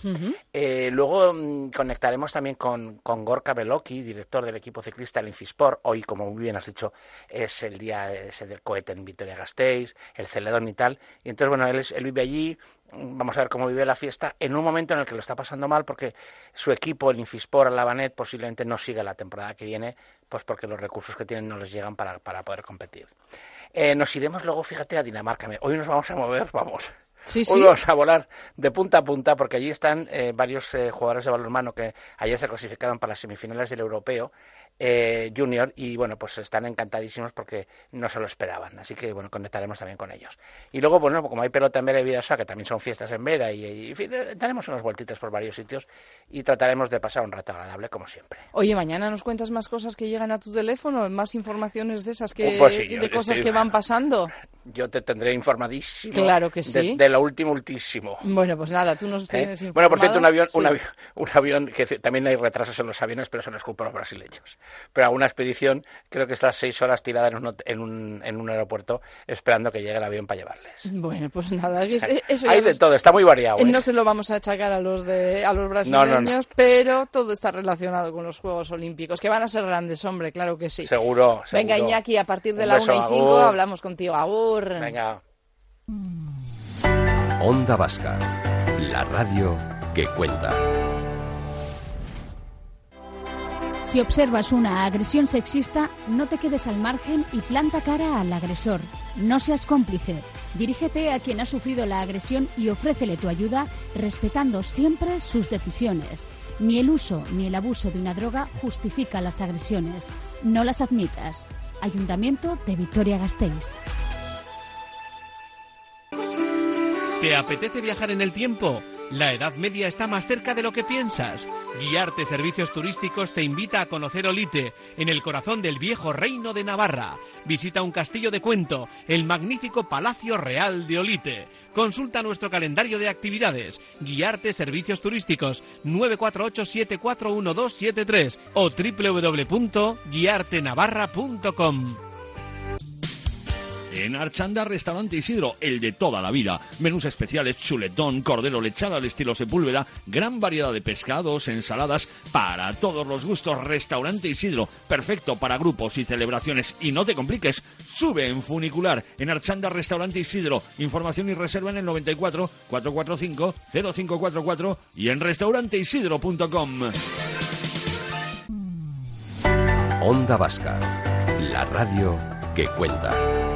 Eh, luego mm, conectaremos también con, con Gorka Beloki, director del equipo ciclista del Infisport. Hoy, como muy bien has dicho, es el día ese del cohete en Vitoria-Gasteiz, el Celedón y tal. Y entonces, bueno, él, es- él vive allí, vamos a ver cómo vive la fiesta, en un momento en el que lo está pasando mal porque su equipo, el Infisport, el Lavanet, posiblemente no siga la temporada que viene, pues porque los recursos que tienen no les llegan para, para poder competir. Eh, nos iremos luego, fíjate, a Dinamarca. Hoy nos vamos a mover, vamos. Sí, Hoy vamos a volar de punta a punta porque allí están eh, varios eh, jugadores de balonmano que ayer se clasificaron para las semifinales del europeo eh, junior y bueno pues están encantadísimos porque no se lo esperaban así que bueno conectaremos también con ellos y luego bueno como hay pelota en Vera y Vidasoa que también son fiestas en Vera y, y, en fin eh, daremos unas vueltitas por varios sitios y trataremos de pasar un rato agradable como siempre Oye, mañana nos cuentas más cosas que llegan a tu teléfono, más informaciones de esas que pues sí, de cosas estoy- que van pasando. yo te tendré informadísimo Claro que de- sí. de, lo último ultísimo Bueno, pues nada, tú nos ¿Eh? tienes Bueno, por cierto, un avión, un, avión, un avión que también hay retrasos en los aviones, pero eso no es culpa de los brasileños. Pero a una expedición, creo que está seis horas tirada en un, en un, en un aeropuerto esperando que llegue el avión para llevarles. Bueno, pues nada, es- eso hay de nos- todo, está muy variado. eh, ¿eh? No se lo vamos a achacar a los de a los No, no, brasileños, pero todo está relacionado con los Juegos Olímpicos, que van a ser grandes, hombre, claro que sí. Seguro, Venga, seguro. Iñaki, a partir de Un la beso, 1 y 5 agur. hablamos contigo. Agur. Venga. Onda Vasca, la radio que cuenta. Si observas una agresión sexista, no te quedes al margen y planta cara al agresor. No seas cómplice. Dirígete a quien ha sufrido la agresión y ofrécele tu ayuda respetando siempre sus decisiones. Ni el uso ni el abuso de una droga justifica las agresiones. No las admitas. Ayuntamiento de Vitoria-Gasteiz. ¿Te apetece viajar en el tiempo? La Edad Media está más cerca de lo que piensas. Guiarte Servicios Turísticos te invita a conocer Olite, en el corazón del viejo reino de Navarra. Visita un castillo de cuento, el magnífico Palacio Real de Olite. Consulta nuestro calendario de actividades. Guiarte Servicios Turísticos 948-741273 o www.guiartenavarra.com. En Archanda Restaurante Isidro, el de toda la vida. Menús especiales, chuletón, cordero lechada al estilo Sepúlveda, gran variedad de pescados, ensaladas, para todos los gustos. Restaurante Isidro, perfecto para grupos y celebraciones. Y no te compliques, sube en funicular en Archanda Restaurante Isidro. Información y reserva en el 94 445 0544 y en restauranteisidro.com. Onda Vasca, la radio que cuenta.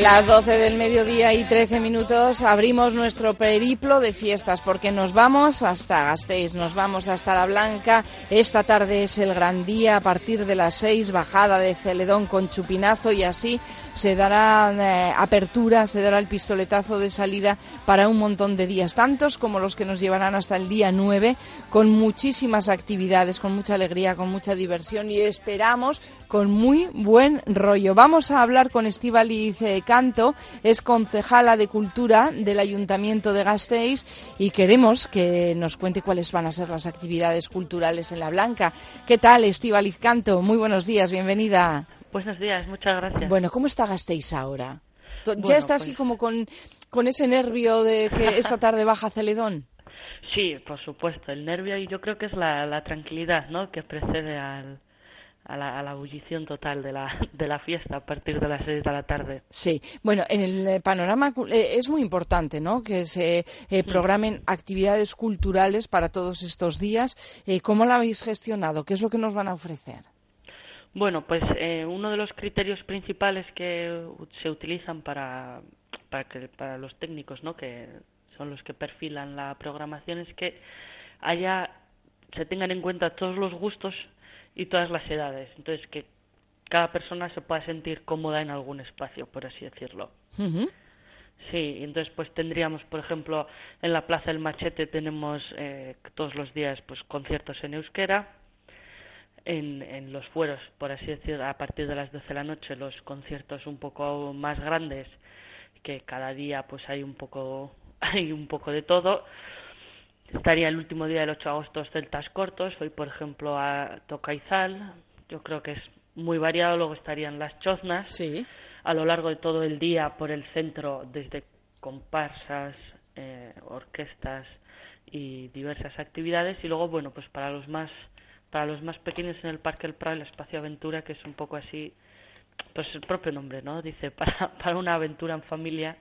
Las 12 del mediodía y 13 minutos abrimos nuestro periplo de fiestas porque nos vamos hasta Gasteiz, nos vamos hasta La Blanca. Esta tarde es el gran día a partir de las 6, bajada de Celedón con chupinazo y así se dará eh, apertura, se dará el pistoletazo de salida para un montón de días, tantos como los que nos llevarán hasta el día 9, con muchísimas actividades, con mucha alegría, con mucha diversión y esperamos con muy buen rollo. Vamos a hablar con Estíbaliz Canto, es concejala de Cultura del Ayuntamiento de Gasteiz y queremos que nos cuente cuáles van a ser las actividades culturales en La Blanca. ¿Qué tal, Estíbaliz Canto? Muy buenos días, bienvenida. Buenos días, muchas gracias. Bueno, ¿cómo está Gasteiz ahora? ¿Ya está así pues como con, con ese nervio de que esta tarde baja Celedón? Sí, por supuesto, el nervio y yo creo que es la, la tranquilidad ¿no? que precede al, a la, a la ebullición total de la, de la fiesta a partir de las seis de la tarde. Sí, bueno, en el eh, panorama eh, es muy importante ¿no? que se eh, programen actividades culturales para todos estos días. ¿Cómo la habéis gestionado? ¿Qué es lo que nos van a ofrecer? Bueno, pues uno de los criterios principales que se utilizan para, para, que, para los técnicos, ¿no? que son los que perfilan la programación, es que haya se tengan en cuenta todos los gustos y todas las edades. Entonces, que cada persona se pueda sentir cómoda en algún espacio, por así decirlo. Sí, entonces pues tendríamos, por ejemplo, en la Plaza del Machete tenemos eh, todos los días pues conciertos en euskera, en, en los fueros, por así decirlo, a partir de las 12 de la noche los conciertos un poco más grandes, que cada día pues hay un poco hay un poco de todo. Estaría el último día del 8 de agosto celtas cortos, hoy por ejemplo a Tocaizal, yo creo que es muy variado, luego estarían las choznas, sí. a lo largo de todo el día por el centro, desde comparsas, eh, orquestas y diversas actividades, y luego, bueno, pues para los más para los más pequeños en el Parque del Prado, el Espacio Aventura, que es un poco así, pues el propio nombre, ¿no? Dice, para, para una aventura en familia,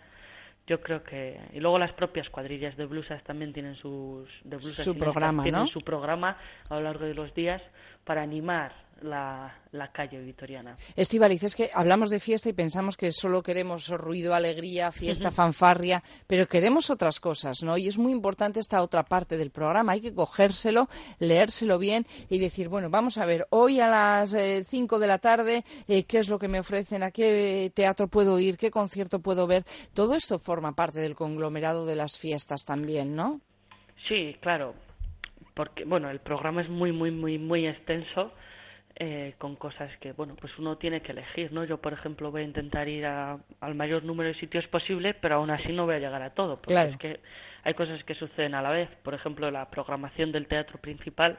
yo creo que y luego las propias cuadrillas de blusas también tienen sus de blusas su programa tienen su programa a lo largo de los días para animar la, la calle vitoriana. Estivaliz, es que hablamos de fiesta y pensamos que solo queremos ruido, alegría, fiesta, fanfarria, pero queremos otras cosas, ¿no? Y es muy importante esta otra parte del programa. Hay que cogérselo, leérselo bien y decir, bueno, vamos a ver, hoy a las 5 eh, de la tarde, eh, ¿qué es lo que me ofrecen? ¿A qué teatro puedo ir? ¿Qué concierto puedo ver? Todo esto forma parte del conglomerado de las fiestas también, ¿no? Sí, claro. Porque, bueno, el programa es muy, muy, muy, muy extenso eh, con cosas que, bueno, pues uno tiene que elegir, ¿no? Yo, por ejemplo, voy a intentar ir al mayor número de sitios posible, pero aún así no voy a llegar a todo, porque es que hay cosas que suceden a la vez. Por ejemplo, la programación del teatro principal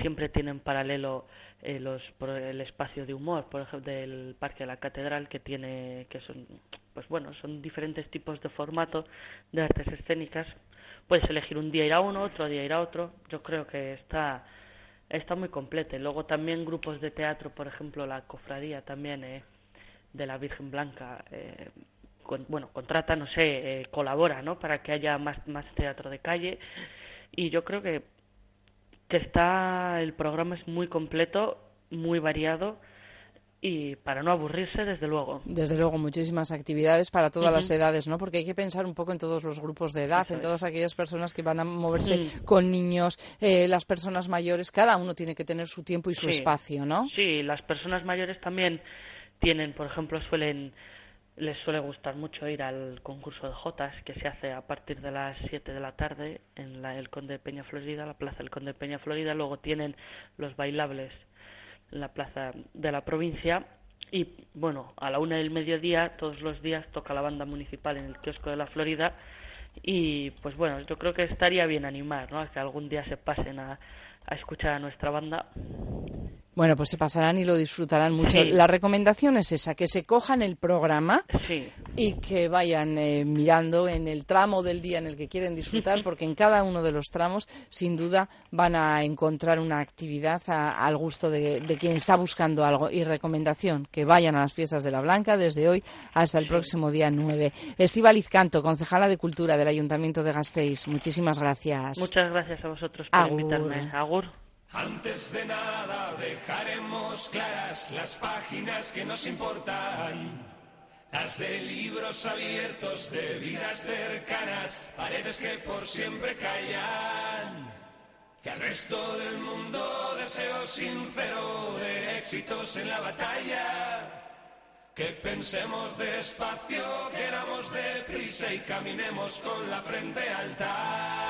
siempre tiene en paralelo eh, los, el espacio de humor, por ejemplo, del Parque de la Catedral, que tiene, que son, pues bueno, son diferentes tipos de formato de artes escénicas. Puedes elegir un día ir a uno, otro día ir a otro. Yo creo que está está muy completa. Luego también grupos de teatro, por ejemplo, la cofradía también eh, de la Virgen Blanca, eh, bueno, contrata, no sé, eh, colabora, ¿no? Para que haya más, más teatro de calle. Y yo creo que, que está, el programa es muy completo, muy variado y para no aburrirse, desde luego. Desde luego, muchísimas actividades para todas las edades, ¿no? Porque hay que pensar un poco en todos los grupos de edad, en todas aquellas personas que van a moverse con niños, eh, las personas mayores, cada uno tiene que tener su tiempo y su espacio, ¿no? Sí, las personas mayores también tienen, por ejemplo, suelen les suele gustar mucho ir al concurso de Jotas que se hace a partir de las 7 de la tarde en la, el Conde de Peña Florida, la Plaza del Conde de Peña Florida. Luego tienen los bailables en la plaza de la provincia y bueno, a la una del mediodía todos los días toca la banda municipal en el kiosco de la Florida y pues bueno, yo creo que estaría bien animar, ¿no? A que algún día se pasen a, a escuchar a nuestra banda. Bueno, pues se pasarán y lo disfrutarán mucho. La recomendación es esa, que se cojan el programa y que vayan eh, mirando en el tramo del día en el que quieren disfrutar, porque en cada uno de los tramos, sin duda, van a encontrar una actividad al gusto de, quien está buscando algo. Y recomendación, que vayan a las fiestas de la Blanca desde hoy hasta el próximo día 9. Estíbaliz Canto, concejala de Cultura del Ayuntamiento de Gasteiz. Muchísimas gracias. Muchas gracias a vosotros por invitarme. Agur. Antes de nada dejaremos claras las páginas que nos importan. Las de libros abiertos, de vidas cercanas, paredes que por siempre callan. Que al resto del mundo deseo sincero de éxitos en la batalla. Que pensemos despacio, queramos deprisa y caminemos con la frente alta.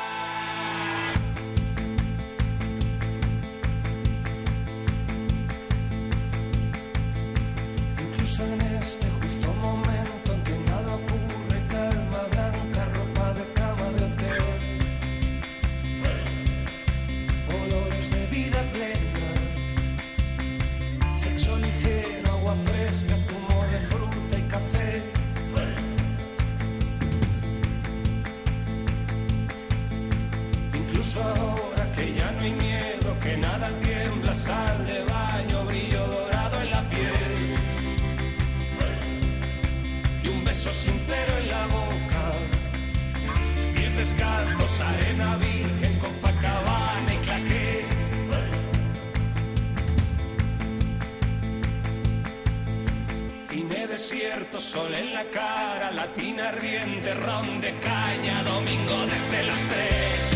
Sol en la cara, latina ardiente, ron de caña, domingo desde las tres.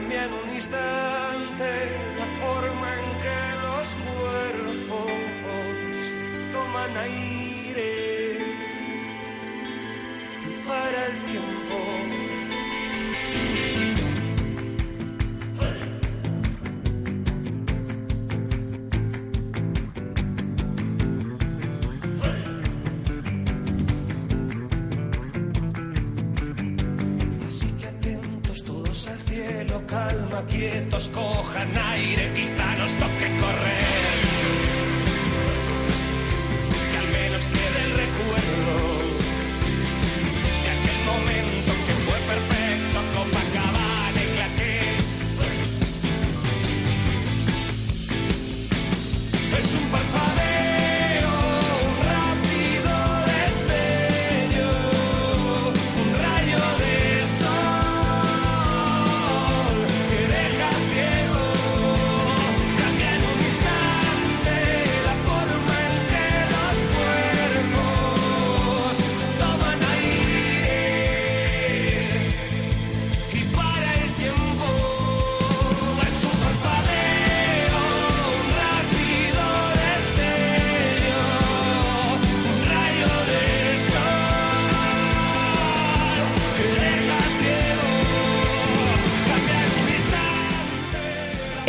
Cambia en un instante la forma en que los cuerpos toman aire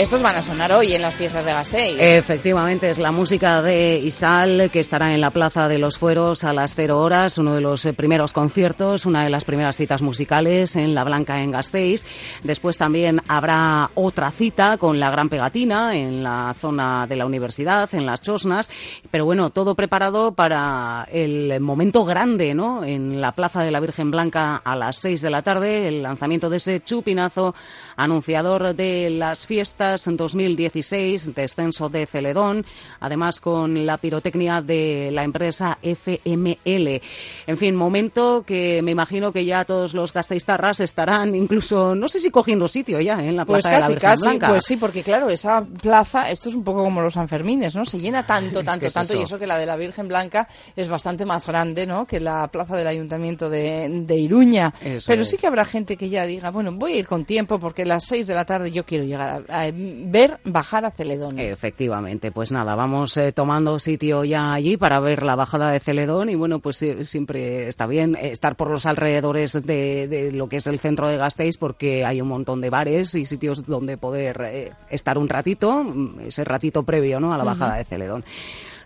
Estos van a sonar hoy en las fiestas de Gasteiz. Efectivamente, es la música de Isal que estará en la Plaza de los Fueros a las cero horas, uno de los eh, primeros conciertos, una de las primeras citas musicales en La Blanca en Gasteiz. Después también habrá otra cita con la Gran Pegatina en la zona de la universidad, en las Chosnas. Pero bueno, todo preparado para el momento grande, ¿no? En la Plaza de la Virgen Blanca a las seis de la tarde, el lanzamiento de ese chupinazo anunciador de las fiestas 2016, descenso de Celedón, además con la pirotecnia de la empresa FML. En fin, momento que me imagino que ya todos los gasteiztarras estarán incluso, no sé si cogiendo sitio ya ¿eh? en la Pues plaza de la Virgen casi, Blanca. pues sí, porque claro, esa plaza, esto es un poco como los Sanfermines, ¿no? Se llena tanto, Es tanto, que tanto, y eso. que la de la Virgen Blanca es bastante más grande, ¿no? Que la plaza del Ayuntamiento de, de Iruña. Eso Pero es. sí que habrá gente que ya diga, bueno, voy a ir con tiempo porque a las seis de la tarde yo quiero llegar a, a ver bajar a Celedón. Efectivamente, pues nada, vamos eh, tomando sitio ya allí para ver la bajada de Celedón y bueno, pues eh, siempre está bien eh, estar por los alrededores de, de lo que es el centro de Gasteiz porque hay un montón de bares y sitios donde poder eh, estar un ratito, mm, ese ratito previo ¿no? a la bajada de Celedón.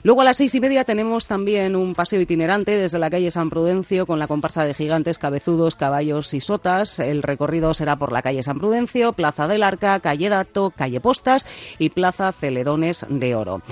Luego a las seis y media tenemos también un paseo itinerante desde la calle San Prudencio con la comparsa de gigantes, cabezudos, caballos y sotas. El recorrido será por la calle San Prudencio, Plaza del Arca, calle Dato, calle Postas y Plaza Celedones de Oro.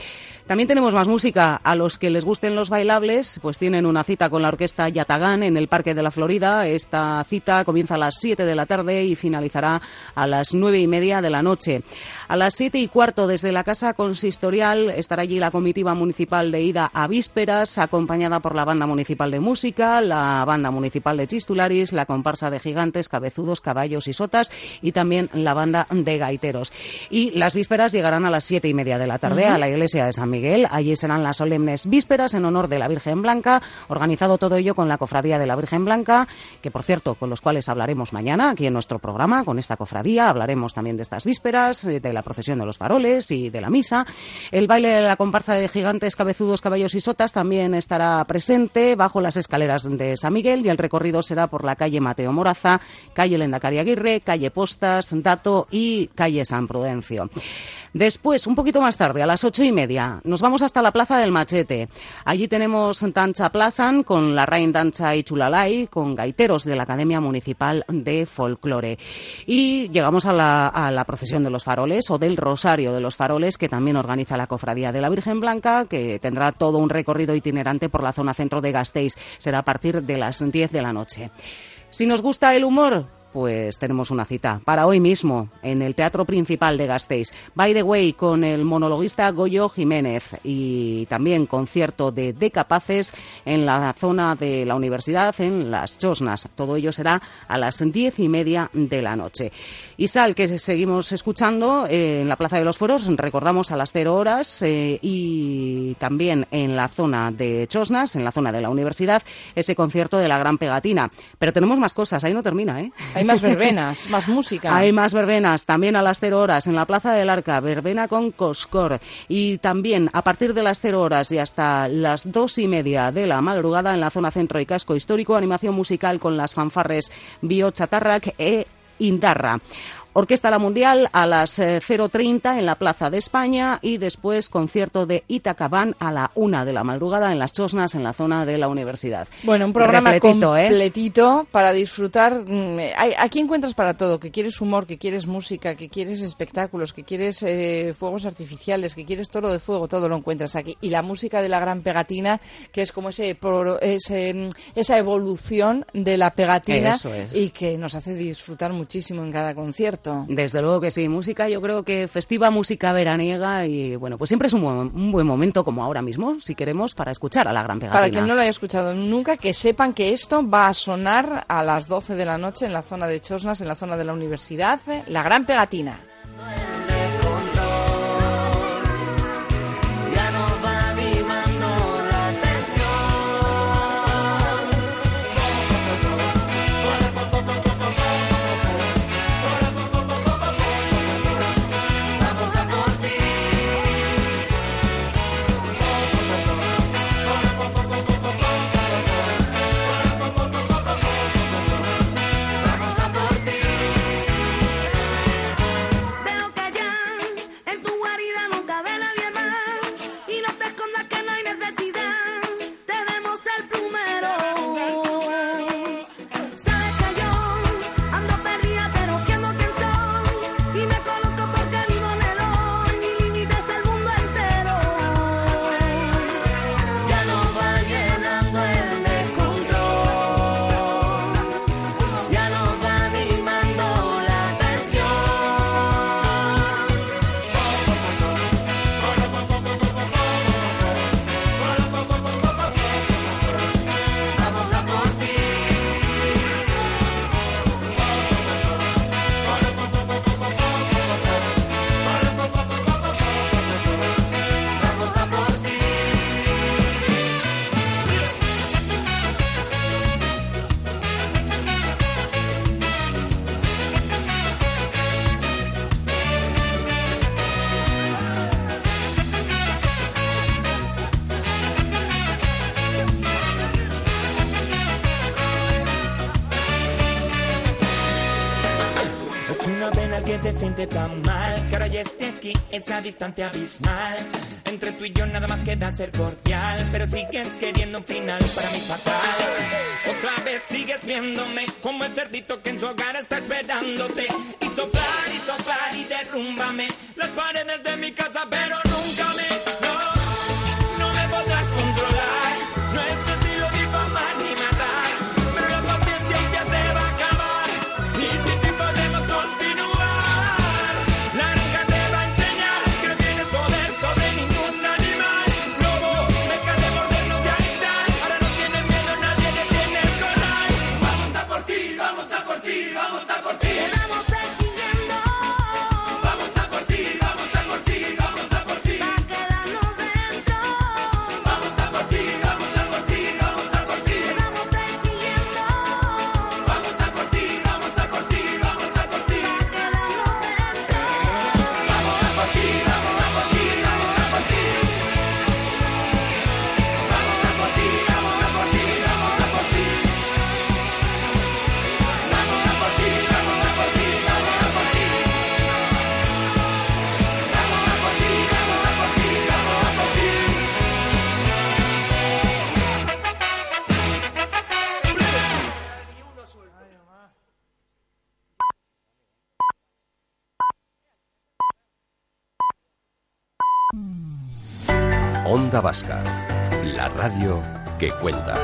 También tenemos más música. A los que les gusten los bailables, pues tienen una cita con la orquesta Yatagán en el Parque de la Florida. Esta cita comienza a las 7 de la tarde y finalizará a las nueve y media de la noche. A las siete y cuarto, desde la Casa Consistorial, estará allí la comitiva municipal de ida a vísperas, acompañada por la Banda Municipal de Música, la Banda Municipal de Chistularis, la comparsa de gigantes, cabezudos, caballos y sotas y también la Banda de Gaiteros. Y las vísperas llegarán a las siete y media de la tarde Ujú. a la iglesia de San Miguel. Allí serán las solemnes vísperas en honor de la Virgen Blanca, organizado todo ello con la Cofradía de la Virgen Blanca, que por cierto, con los cuales hablaremos mañana aquí en nuestro programa, con esta cofradía. Hablaremos también de estas vísperas, eh, de la procesión de los faroles y de la misa. El baile de la comparsa de gigantes, cabezudos, caballos y sotas también estará presente bajo las escaleras de San Miguel y el recorrido será por la calle Mateo Moraza, calle Lendacari Aguirre, calle Postas, Dato y calle San Prudencio. Después, un poquito más tarde, a las ocho y media, nos vamos hasta la Plaza del Machete. Allí tenemos Tancha Plazan con la Rain Dancha y Chulalay, con gaiteros de la Academia Municipal de Folclore. Y llegamos a la, a la procesión de los faroles o del Rosario de los Faroles, que también organiza la Cofradía de la Virgen Blanca, que tendrá todo un recorrido itinerante por la zona centro de Gasteiz. Será a partir de las 10 de la noche. Si nos gusta el humor, pues tenemos una cita para hoy mismo en el Teatro Principal de Gasteiz. By the way, con el monologuista Goyo Jiménez y también concierto de Decapaces en la zona de la universidad, en Las Chosnas. Todo ello será a las diez y media de la noche. Y Sal, que seguimos escuchando eh, en la Plaza de los Fueros, recordamos a las cero horas eh, y también en la zona de Chosnas, en la zona de la universidad, ese concierto de la Gran Pegatina. Pero tenemos más cosas, ahí no termina, ¿eh? Hay más verbenas, más música. Hay más verbenas, también a las cero horas en la Plaza del Arca, verbena con Coscor. Y también a partir de las cero horas y hasta las dos y media de la madrugada en la zona centro y casco histórico, animación musical con las fanfarres Bio Chatarrac e Indarra. Orquesta La Mundial a las eh, 0.30 en la Plaza de España y después concierto de Itacabán a la una de la madrugada en Las Chosnas, en la zona de la universidad. Bueno, un programa Repletito, ¿eh? completito para disfrutar. Mm, Aquí encuentras para todo, que quieres humor, que quieres música, que quieres espectáculos, que quieres eh, fuegos artificiales, que quieres toro de fuego, todo lo encuentras aquí. Y la música de la gran pegatina, que es como ese, pro- ese, mm, esa evolución de la pegatina Eso es. y que nos hace disfrutar muchísimo en cada concierto. Desde luego que sí, música yo creo que festiva, música veraniega y bueno, pues siempre es un buen, un buen momento como ahora mismo, si queremos, para escuchar a la gran pegatina. Para quien no lo haya escuchado nunca, que sepan que esto va a sonar a las 12 de la noche en la zona de Chosnas, en la zona de la universidad, eh, la gran pegatina. Esa distancia abismal. Entre tú y yo nada más queda ser cordial, pero sigues queriendo un final para mí fatal. Otra vez sigues viéndome como el cerdito que en su hogar está esperándote. Y soplar y soplar y derrúmbame las paredes de mi casa, pero no, Vasca, la radio que cuenta.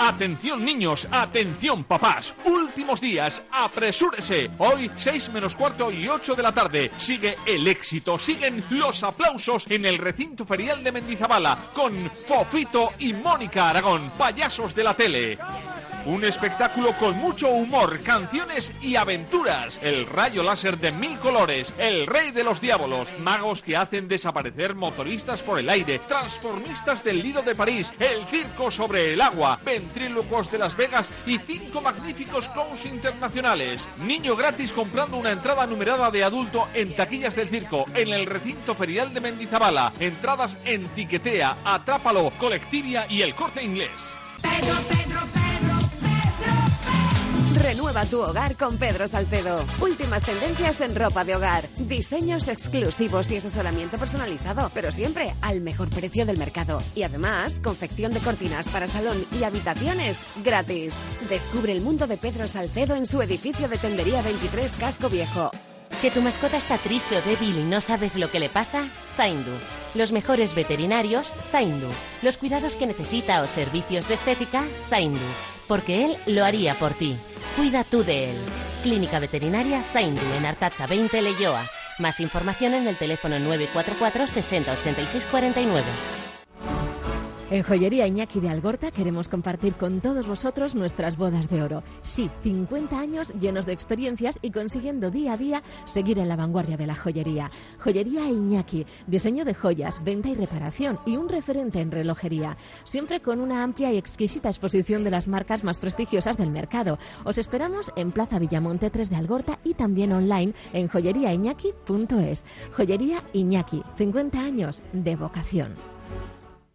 Atención niños, atención papás, últimos días, apresúrese. Hoy 6 menos cuarto y 8 de la tarde. Sigue el éxito, siguen los aplausos en el recinto ferial de Mendizabala con Fofito y Mónica Aragón, payasos de la tele. Un espectáculo con mucho humor, canciones y aventuras. El rayo láser de mil colores, el rey de los diablos, magos que hacen desaparecer motoristas por el aire, transformistas del Lido de París, el circo sobre el agua, ventrílocos de Las Vegas y cinco magníficos clowns internacionales. Niño gratis comprando una entrada numerada de adulto en taquillas del circo, en el recinto ferial de Mendizabala. Entradas en Tiquetea, Atrápalo, Colectivia y el Corte Inglés. Renueva tu hogar con Pedro Salcedo. Últimas tendencias en ropa de hogar. Diseños exclusivos y asesoramiento personalizado, pero siempre al mejor precio del mercado. Y además, confección de cortinas para salón y habitaciones gratis. Descubre el mundo de Pedro Salcedo en su edificio de tendería 23 Casco Viejo. ¿Que tu mascota está triste o débil y no sabes lo que le pasa? Zaindu. Los mejores veterinarios, Zaindu. Los cuidados que necesita o servicios de estética, Zaindu. Porque él lo haría por ti. Cuida tú de él. Clínica Veterinaria Zaindu en Artaza 20 Leyoa. Más información en el teléfono 944 60 86 49. En Joyería Iñaki de Algorta queremos compartir con todos vosotros nuestras bodas de oro. Sí, 50 años llenos de experiencias y consiguiendo día a día seguir en la vanguardia de la joyería. Joyería Iñaki, diseño de joyas, venta y reparación y un referente en relojería. Siempre con una amplia y exquisita exposición de las marcas más prestigiosas del mercado. Os esperamos en Plaza Villamonte 3 de Algorta y también online en joyeriaiñaki.es. Joyería Iñaki, 50 años de vocación.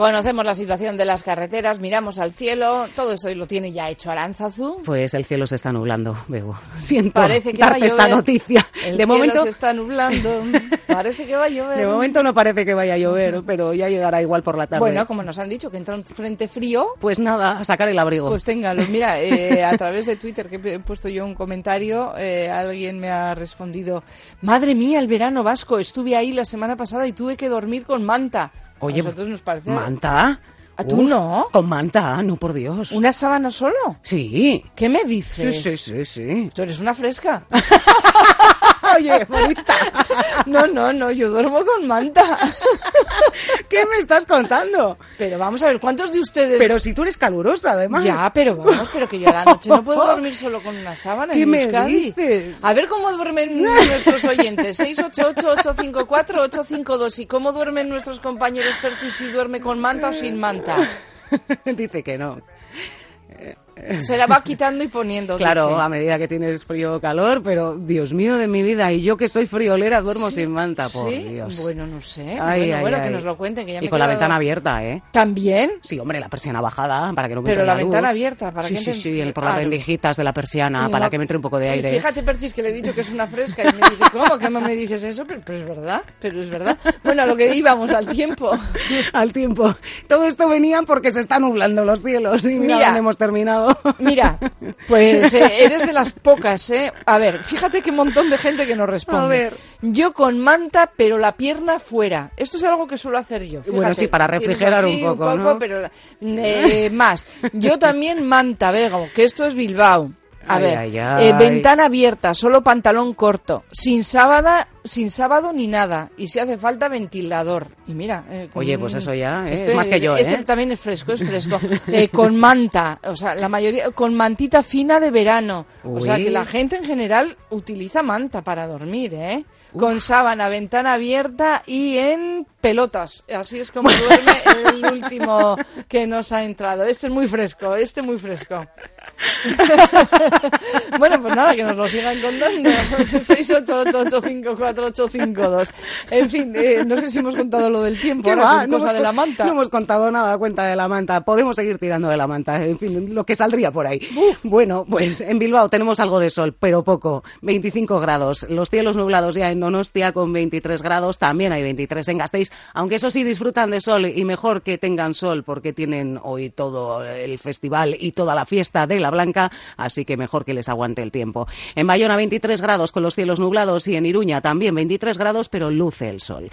Conocemos la situación de las carreteras, miramos al cielo, todo eso lo tiene ya hecho Aranzazu. Pues el cielo se está nublando, Bego. Siento Parece que va a esta llover. noticia. El de cielo momento, se está nublando, parece que va a llover. de momento no parece que vaya a llover, pero ya llegará igual por la tarde. Bueno, como nos han dicho que entra un frente frío, pues nada, a sacar el abrigo. Pues téngalo. Mira, eh, a través de Twitter que he puesto yo un comentario, eh, alguien me ha respondido, madre mía, el verano vasco, estuve ahí la semana pasada y tuve que dormir con manta. Oye, a nosotros nos parece... ¿Manta? ¿A tú Uf, no? Con manta, no, por Dios. ¿Una sábana solo? Sí. ¿Qué me Sí, dices? sí, sí, sí. Tú eres una fresca. Oye, bonita. No, no, no, yo duermo con manta. ¿Qué me estás contando? Pero vamos a ver, ¿cuántos de ustedes...? Pero si tú eres calurosa, además. Ya, pero vamos, pero que yo a la noche no puedo dormir solo con una sábana ¿Qué en me dices? A ver cómo duermen nuestros oyentes. 688-854-852. ¿Y cómo duermen nuestros compañeros Perchi si duerme con manta o sin manta? Dice que no. Se la va quitando y poniendo. Claro, dice. a medida que tienes frío o calor, pero Dios mío de mi vida, y yo que soy friolera duermo Sí, sin manta, por sí, Dios. Bueno, no sé. Ay, bueno, ay, bueno, ay. que nos lo cuenten. Que ya y con la ventana abierta, ¿eh? ¿También? Sí, hombre, la persiana bajada, para que no me Pero la luz. ventana abierta, para sí, que sí, sí, el- por las Claro. rendijitas de la persiana, para no- que me entre un poco de Y aire. fíjate, Percis, que le he dicho que es una fresca y me dice, ¿cómo? ¿Qué me dices eso? Pero, pero es verdad, pero es verdad. Bueno, a lo que íbamos, al tiempo. Al tiempo. Todo esto venía porque se están nublando los cielos y mira, Mira. dónde hemos terminado. Mira, pues eh, eres de las pocas, ¿eh? A ver, fíjate qué montón de gente que nos responde. A ver. Yo con manta, pero la pierna fuera. Esto es algo que suelo hacer yo. Bueno, fíjate. sí, para refrigerar así un poco, ¿no? pero eh, más. Yo también manta, Vego, que esto es Bilbao. A Ay, ver, ay, eh, ventana abierta, solo pantalón corto, sin sábado, sin sábado ni nada, y si hace falta ventilador. Y mira, eh, con- Oye, pues eso ya, ¿eh? este- es más que yo, este ¿eh? también es fresco, es fresco. Eh, con manta, o sea, la mayoría, con mantita fina de verano. O sea, que la gente en general utiliza manta para dormir, ¿eh? Con sábana, ventana abierta y en pelotas. Así es como duerme el último que nos ha entrado. Este es muy fresco, este muy fresco. bueno, pues nada, que nos lo sigan contando. 688854852. En fin, eh, no sé si hemos contado lo del tiempo, ahora va? con No cosa hemos de la con- manta. No hemos contado nada cuenta de la manta. Podemos seguir tirando de la manta. En fin, lo que saldría por ahí. Bueno, pues en Bilbao tenemos algo de sol, pero poco. 25 grados. Los cielos nublados ya en Donostia con 23 grados. También hay 23 en Gasteiz. Aunque eso sí disfrutan de sol y mejor que tengan sol porque tienen hoy todo el festival y toda la fiesta de la Blanca. Así que mejor que les aguante el tiempo. En Bayona 23 grados con los cielos nublados y en Iruña también 23 grados, pero luce el sol.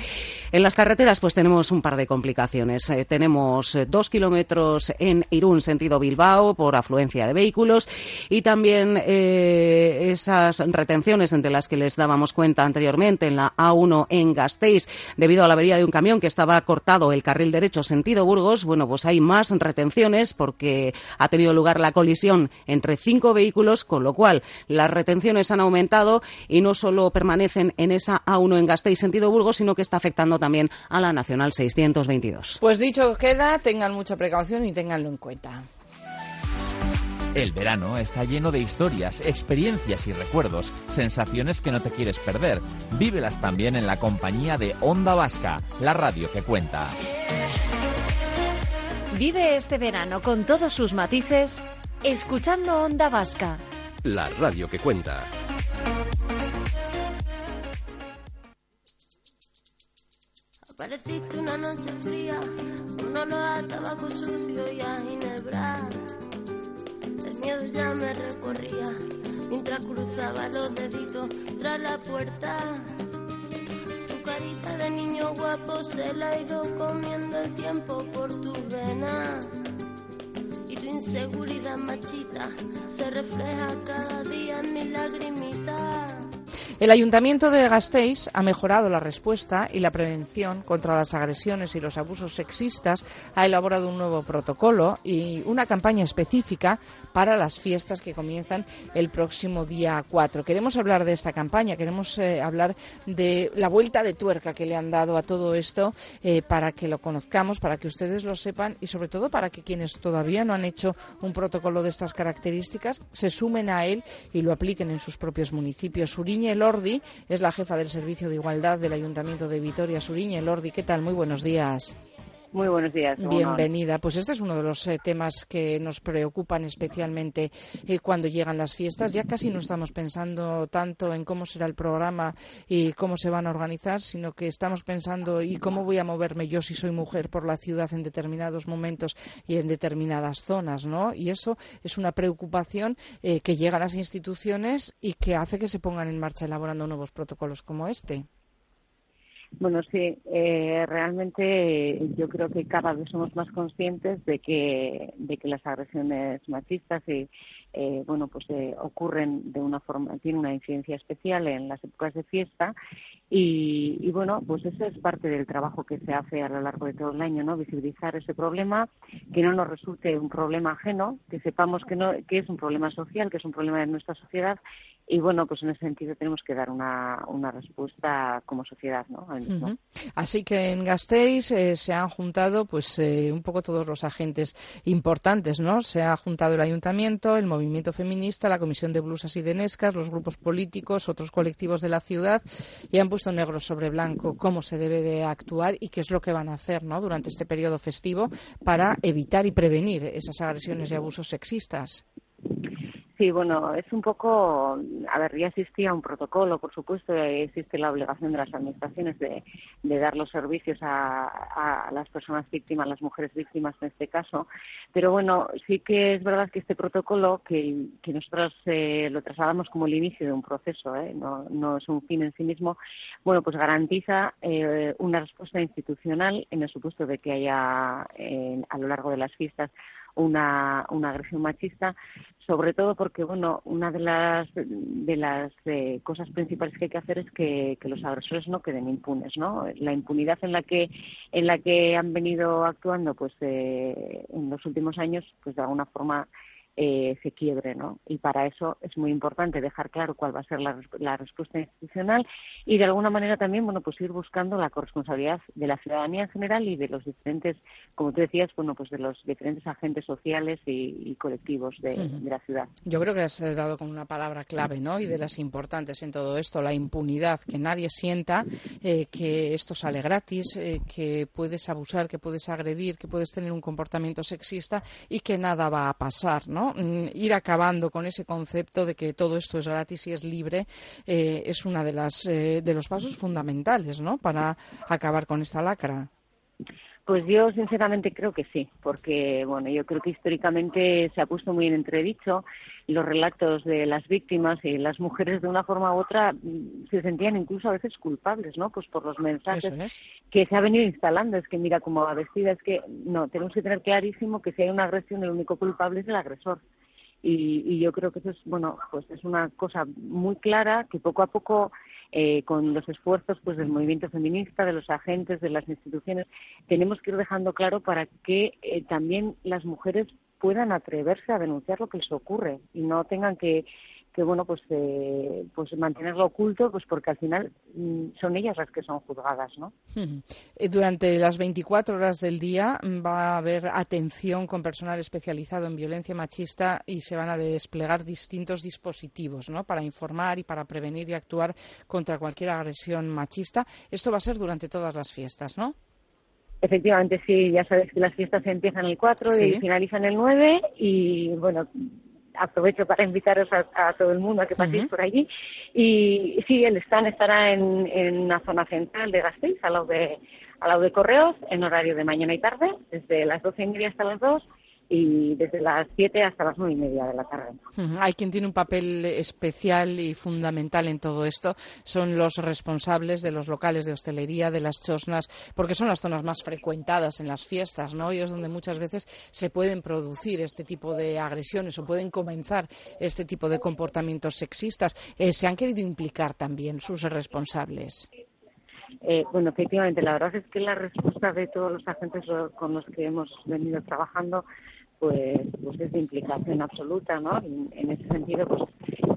En las carreteras pues tenemos un par de complicaciones. Eh, tenemos eh, dos kilómetros en Irún sentido Bilbao por afluencia de vehículos y también eh, esas retenciones entre las que les dábamos cuenta anteriormente en la A1 en Gasteiz debido a la avería de un camión que estaba cortado el carril derecho sentido Burgos. Bueno, pues hay más retenciones porque ha tenido lugar la colisión entre cinco vehículos, con lo cual las retenciones han aumentado y no solo permanecen en esa A1 en Gasteiz sentido Burgos, sino que está afectando también a la Nacional 622. Pues dicho queda, tengan mucha precaución y ténganlo en cuenta. El verano está lleno de historias, experiencias y recuerdos, sensaciones que no te quieres perder. Vívelas también en la compañía de Onda Vasca, la radio que cuenta. Vive este verano con todos sus matices, escuchando Onda Vasca. La radio que cuenta. Apareciste una noche fría, con olor a tabaco sucio y a ginebra. El miedo ya me recorría, mientras cruzaba los deditos tras la puerta. Tu carita de niño guapo se la ha ido comiendo el tiempo por tu vena. Inseguridad machita se refleja cada día en mi lagrimita. El Ayuntamiento de Gasteiz ha mejorado la respuesta y la prevención contra las agresiones y los abusos sexistas. Ha elaborado un nuevo protocolo y una campaña específica para las fiestas que comienzan el próximo día 4. Queremos hablar de esta campaña, queremos eh, hablar de la vuelta de tuerca que le han dado a todo esto eh, para que lo conozcamos, para que ustedes lo sepan y sobre todo para que quienes todavía no han hecho un protocolo de estas características se sumen a él y lo apliquen en sus propios municipios. Suriñe Lordi es la jefa del Servicio de Igualdad del Ayuntamiento de Vitoria. Suriñe Lordi, ¿qué tal? Muy buenos días. Muy buenos días. Bienvenida. Pues este es uno de los eh, temas que nos preocupan especialmente eh, cuando llegan las fiestas. Ya casi no estamos pensando tanto en cómo será el programa y cómo se van a organizar, sino que estamos pensando y cómo voy a moverme yo si soy mujer por la ciudad en determinados momentos y en determinadas zonas, ¿no? Y eso es una preocupación eh, que llega a las instituciones y que hace que se pongan en marcha elaborando nuevos protocolos como este. Bueno, sí, eh, realmente yo creo que cada vez somos más conscientes de que, de que las agresiones machistas y, eh, bueno, pues eh, ocurren de una forma, tienen una incidencia especial en las épocas de fiesta y, y, bueno, pues eso es parte del trabajo que se hace a lo largo de todo el año, ¿no? Visibilizar ese problema, que no nos resulte un problema ajeno, que sepamos que no, que es un problema social, que es un problema de nuestra sociedad y bueno, pues en ese sentido tenemos que dar una, una respuesta como sociedad, ¿no? Así que en Gasteiz eh, se han juntado pues eh, un poco todos los agentes importantes, ¿no? Se ha juntado el ayuntamiento, el movimiento feminista, la comisión de blusas y de Nescas, los grupos políticos, otros colectivos de la ciudad y han puesto negro sobre blanco cómo se debe de actuar y qué es lo que van a hacer. Durante este periodo festivo para evitar y prevenir esas agresiones y abusos sexistas. Sí, bueno, es un poco, a ver, ya existía un protocolo, por supuesto, existe la obligación de las administraciones de, de dar los servicios a, a, las personas víctimas, las mujeres víctimas en este caso, pero bueno, sí que es verdad que este protocolo, que, que nosotros eh, lo trasladamos como el inicio de un proceso, ¿eh? no, no es un fin en sí mismo, bueno, pues garantiza eh, una respuesta institucional en el supuesto de que haya eh, a lo largo de las fiestas una, una agresión machista, sobre todo porque, bueno, una de las, de las eh, cosas principales que hay que hacer es que, que, los agresores no queden impunes, ¿no? La impunidad en la que, en la que han venido actuando, pues, eh, en los últimos años, pues, de alguna forma, eh, se quiebre, ¿no? Y para eso es muy importante dejar claro cuál va a ser la, la, respuesta institucional y de alguna manera también, bueno, pues ir buscando la corresponsabilidad de la ciudadanía en general y de los diferentes, como tú decías, bueno, pues de los diferentes agentes sociales y, y colectivos de, de, la ciudad. Yo creo que has dado con una palabra clave, ¿no? Y de las importantes en todo esto, la impunidad, que nadie sienta eh, que esto sale gratis, eh, que puedes abusar, que puedes agredir, que puedes tener un comportamiento sexista y que nada va a pasar, ¿no? Mm, ir acabando con ese concepto de que todo esto es gratis y es libre eh, es una de las eh, de los pasos fundamentales, ¿no? Para acabar con esta lacra. Pues yo sinceramente creo que sí, porque bueno, yo creo que históricamente se ha puesto muy en entredicho los relatos de las víctimas y las mujeres de una forma u otra mm, se sentían incluso a veces culpables, ¿no? Pues por los mensajes que se ha venido instalando, es que mira cómo va vestida, es que no, tenemos que tener clarísimo que si hay una agresión el único culpable es el agresor. Y, y yo creo que eso es, bueno, pues es una cosa muy clara que poco a poco eh, con los esfuerzos pues del movimiento feminista, de los agentes, de las instituciones, tenemos que ir dejando claro para que eh, también las mujeres puedan atreverse a denunciar lo que les ocurre y no tengan que que bueno pues eh, pues mantenerlo oculto pues porque al final mm, son ellas las que son juzgadas no eh, durante las 24 horas del día mm, va a haber atención con personal especializado en violencia machista y se van a desplegar distintos dispositivos no para informar y para prevenir y actuar contra cualquier agresión machista. Esto va a ser durante todas las fiestas no Efectivamente, sí, ya sabes que las fiestas empiezan el 4 ¿Sí? y finalizan el 9 y bueno, aprovecho para invitaros a, a, todo el mundo a que paséis uh -huh. por allí. Y sí, el stand estará en, en la zona central de Gasteiz, al lado de, al lado de Correos, en horario de mañana y tarde, desde las doce y media hasta las dos y desde las 7 hasta las nueve y media de la tarde. Hay quien tiene un papel especial y fundamental en todo esto. Son los responsables de los locales de hostelería, de las chosnas, porque son las zonas más frecuentadas en las fiestas, ¿no? Y es donde muchas veces se pueden producir este tipo de agresiones o pueden comenzar este tipo de comportamientos sexistas. Eh, ¿Se han querido implicar también sus responsables? Eh, bueno, efectivamente, la verdad es que la respuesta de todos los agentes con los que hemos venido trabajando pues, pues es de implicación absoluta, ¿no? En, en ese sentido, pues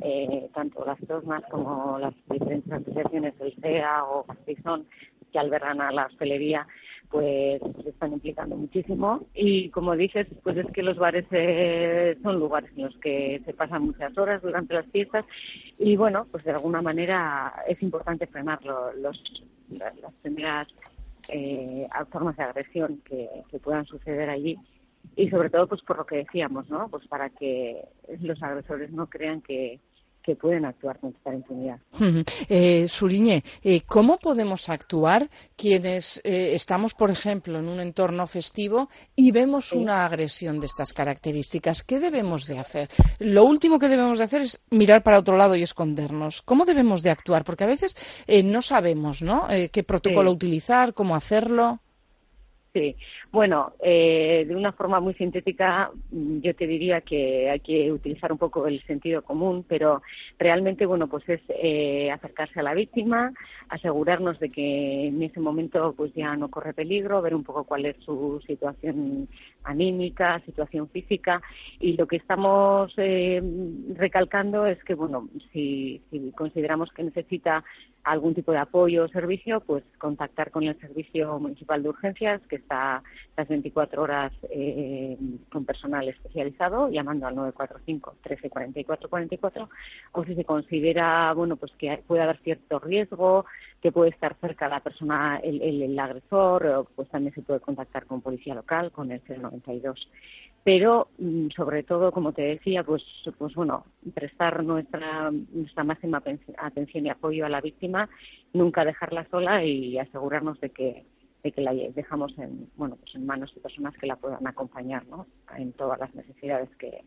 eh, tanto las TOSMAS como las diferentes asociaciones del CEA o Castizón que albergan a la hostelería, pues se están implicando muchísimo. Y como dices, pues es que los bares eh, son lugares en los que se pasan muchas horas durante las fiestas y bueno, pues de alguna manera es importante frenar lo, los, las primeras eh, formas de agresión que puedan suceder allí y sobre todo pues por lo que decíamos no pues para que los agresores no crean que que pueden actuar con esta impunidad. Eh, Suriñe, eh, ¿cómo podemos actuar quienes eh, estamos, por ejemplo, en un entorno festivo y vemos sí. una agresión de estas características? ¿Qué debemos de hacer? Lo último que debemos de hacer es mirar para otro lado y escondernos. ¿Cómo debemos de actuar? Porque a veces eh, no sabemos ¿no? Eh, qué protocolo sí. utilizar, cómo hacerlo. Sí, bueno, eh, de una forma muy sintética, mm, yo te diría que hay que utilizar un poco el sentido común, pero realmente, bueno, pues es eh, acercarse a la víctima, asegurarnos de que en ese momento pues ya no corre peligro, ver un poco cuál es su situación anímica, situación física, y lo que estamos eh, recalcando es que, bueno, si, si consideramos que necesita algún tipo de apoyo o servicio, pues contactar con el Servicio Municipal de Urgencias, que está las 24 horas eh, con personal especializado, llamando al 945 13 44 44, o si se considera, bueno, pues que puede haber cierto riesgo, que puede estar cerca la persona, el, el, el agresor, pues también se puede contactar con policía local, con el 092 pero mm, sobre todo como te decía pues pues bueno prestar nuestra nuestra máxima atención y apoyo a la víctima nunca dejarla sola y asegurarnos de que de que la dejamos en bueno pues en manos de personas que la puedan acompañar ¿no? en todas las necesidades que,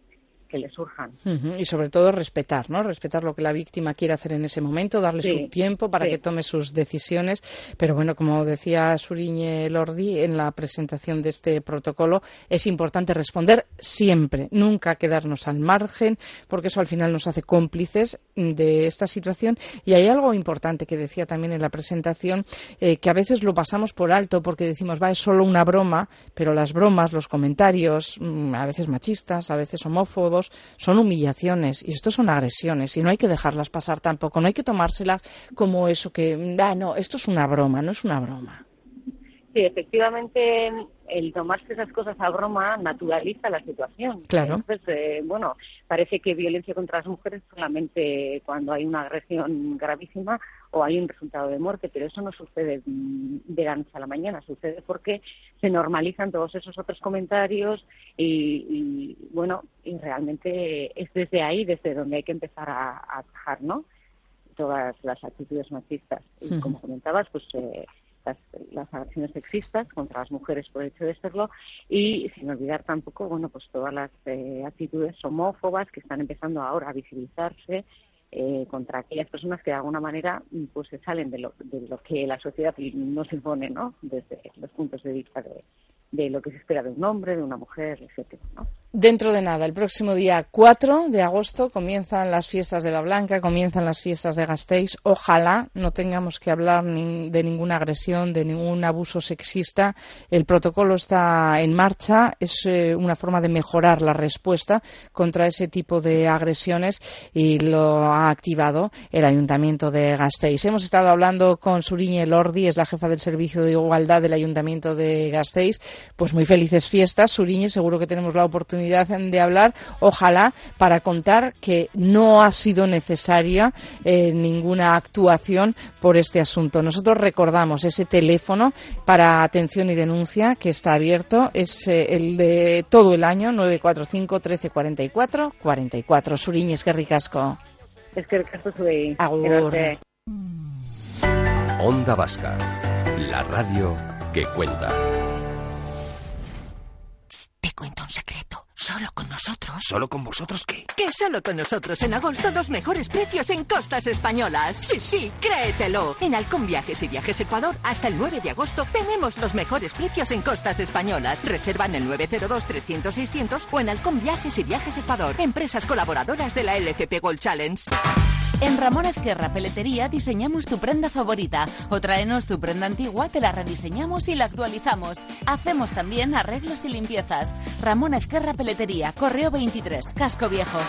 que le surjan. Uh -huh. Y sobre todo respetar, ¿no? Respetar lo que la víctima quiere hacer en ese momento, darle sí, su tiempo para sí. que tome sus decisiones. Pero bueno, como decía Suriñe Lordi en la presentación de este protocolo, es importante responder siempre, nunca quedarnos al margen, porque eso al final nos hace cómplices de esta situación. Y hay algo importante que decía también en la presentación eh, que a veces lo pasamos por alto porque decimos va es solo una broma pero las bromas los comentarios mm, a veces machistas a veces homófobos son humillaciones y esto son agresiones y no hay que dejarlas pasar tampoco no hay que tomárselas como eso que ah, no esto es una broma no es una broma Sí, efectivamente, el tomarse esas cosas a broma naturaliza la situación. Claro. Entonces, eh, bueno, parece que violencia contra las mujeres solamente cuando hay una agresión gravísima o hay un resultado de muerte, pero eso no sucede de la noche a la mañana, sucede porque se normalizan todos esos otros comentarios y, bueno, y realmente es desde ahí, desde donde hay que empezar a, a atajar, ¿no? Todas las actitudes machistas. Y como comentabas, pues eh, las, agresiones sexistas contra las mujeres por el hecho de serlo y sin olvidar tampoco bueno pues todas las eh, actitudes homófobas que están empezando ahora a visibilizarse eh, contra aquellas personas que de alguna manera pues se salen de lo, de lo que la sociedad nos impone no desde los puntos de vista de, de lo que se espera de un hombre, de una mujer, etcétera. Dentro de nada, el próximo día 4 de agosto comienzan las fiestas de la Blanca, comienzan las fiestas de Gasteiz. Ojalá no tengamos que hablar de ninguna agresión, de ningún abuso sexista. El protocolo está en marcha, es eh, una forma de mejorar la respuesta contra ese tipo de agresiones y lo ha activado el Ayuntamiento de Gasteiz. Hemos estado hablando con Suriñe Lordi, es la jefa del Servicio de Igualdad del Ayuntamiento de Gasteiz pues muy felices fiestas, Suriñe, seguro que tenemos la oportunidad de hablar, ojalá, para contar que no ha sido necesaria eh, ninguna actuación por este asunto. Nosotros recordamos ese teléfono para atención y denuncia que está abierto, es eh, el de todo el año, 945 1344 44. Suriñe, es que ricasco. Es que ricasco soy. Onda Vasca, la radio que cuenta. Cuento un secreto. Solo con nosotros. ¿Solo con vosotros qué? Que solo con nosotros en agosto los mejores precios en costas españolas. Sí, sí, créetelo. En Halcón Viajes y Viajes Ecuador, hasta el 9 de agosto, tenemos los mejores precios en costas españolas. Reserva en el 902-300-600 o en Halcón Viajes y Viajes Ecuador. Empresas colaboradoras de la LCP Gold Challenge. En Ramón Ezquerra Peletería diseñamos tu prenda favorita o tráenos tu prenda antigua, te la rediseñamos y la actualizamos. Hacemos también arreglos y limpiezas. Ramón Ezquerra Peletería, Correo 23, Casco Viejo.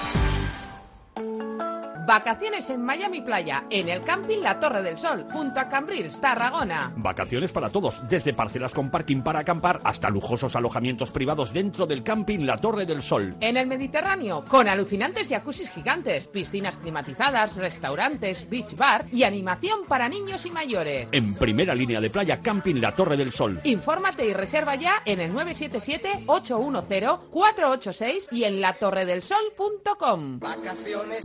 Vacaciones en Miami Playa, en el camping La Torre del Sol, junto a Cambrils, Tarragona. Vacaciones para todos, desde parcelas con parking para acampar hasta lujosos alojamientos privados dentro del camping La Torre del Sol. En el Mediterráneo, con alucinantes jacuzzis gigantes, piscinas climatizadas, restaurantes, beach bar y animación para niños y mayores. En primera línea de playa, Camping La Torre del Sol. Infórmate y reserva ya en el 977-810-486 y en latorredelsol.com. Vacaciones.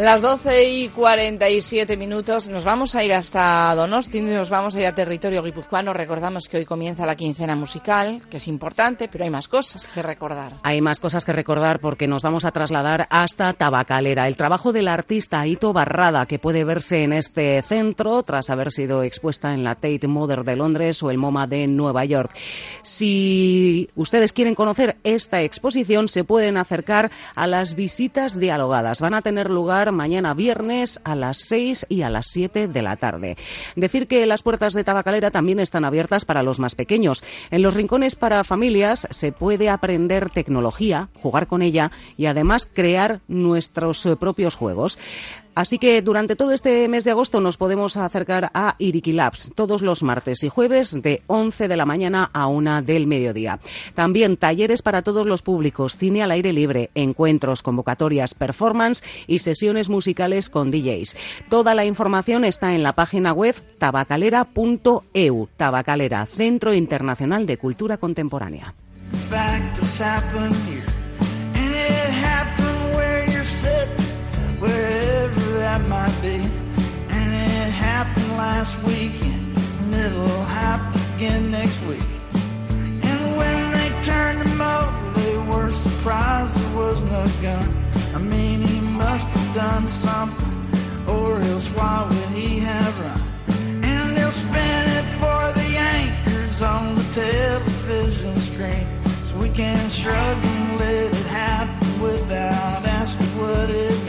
Las 12 y 47 minutos nos vamos a ir hasta Donosti nos vamos a ir a territorio guipuzcoano. Recordamos que hoy comienza la quincena musical, que es importante, pero hay más cosas que recordar. Hay más cosas que recordar porque nos vamos a trasladar hasta Tabacalera. El trabajo del artista Ito Barrada, que puede verse en este centro tras haber sido expuesta en la Tate Modern de Londres o el MoMA de Nueva York. Si ustedes quieren conocer esta exposición, se pueden acercar a las visitas dialogadas. Van a tener lugar mañana viernes a las 6 y a las 7 de la tarde. Decir que las puertas de Tabacalera también están abiertas para los más pequeños. En los rincones para familias se puede aprender tecnología, jugar con ella y además crear nuestros eh, propios juegos. Así que durante todo este mes de agosto nos podemos acercar a Iriki Labs todos los martes y jueves de 11 de la mañana a 1 del mediodía. También talleres para todos los públicos, cine al aire libre, encuentros, convocatorias, performance y sesiones musicales con DJs. Toda la información está en la página web tabacalera.eu, Tabacalera, Centro Internacional de Cultura Contemporánea. that might be. And it happened last week, and it'll happen again next week. And when they turned him over, they were surprised there was no gun. I mean, he must have done something, or else why would he have run? And he'll spin it for the anchors on the television screen, so we can shrug and let it happen without asking what it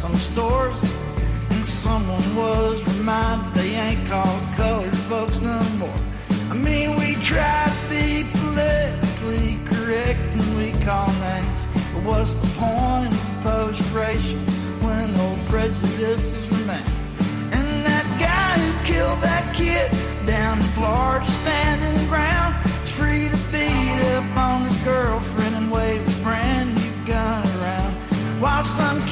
some stores. And someone was reminded they ain't called colored folks no more. I mean, we try to be politically correct and we call names. But what's the point of post-racial when old prejudices remain? And that guy who killed that kid down in Florida standing ground is free to beat up on his girlfriend and wave his brand new gun around. While some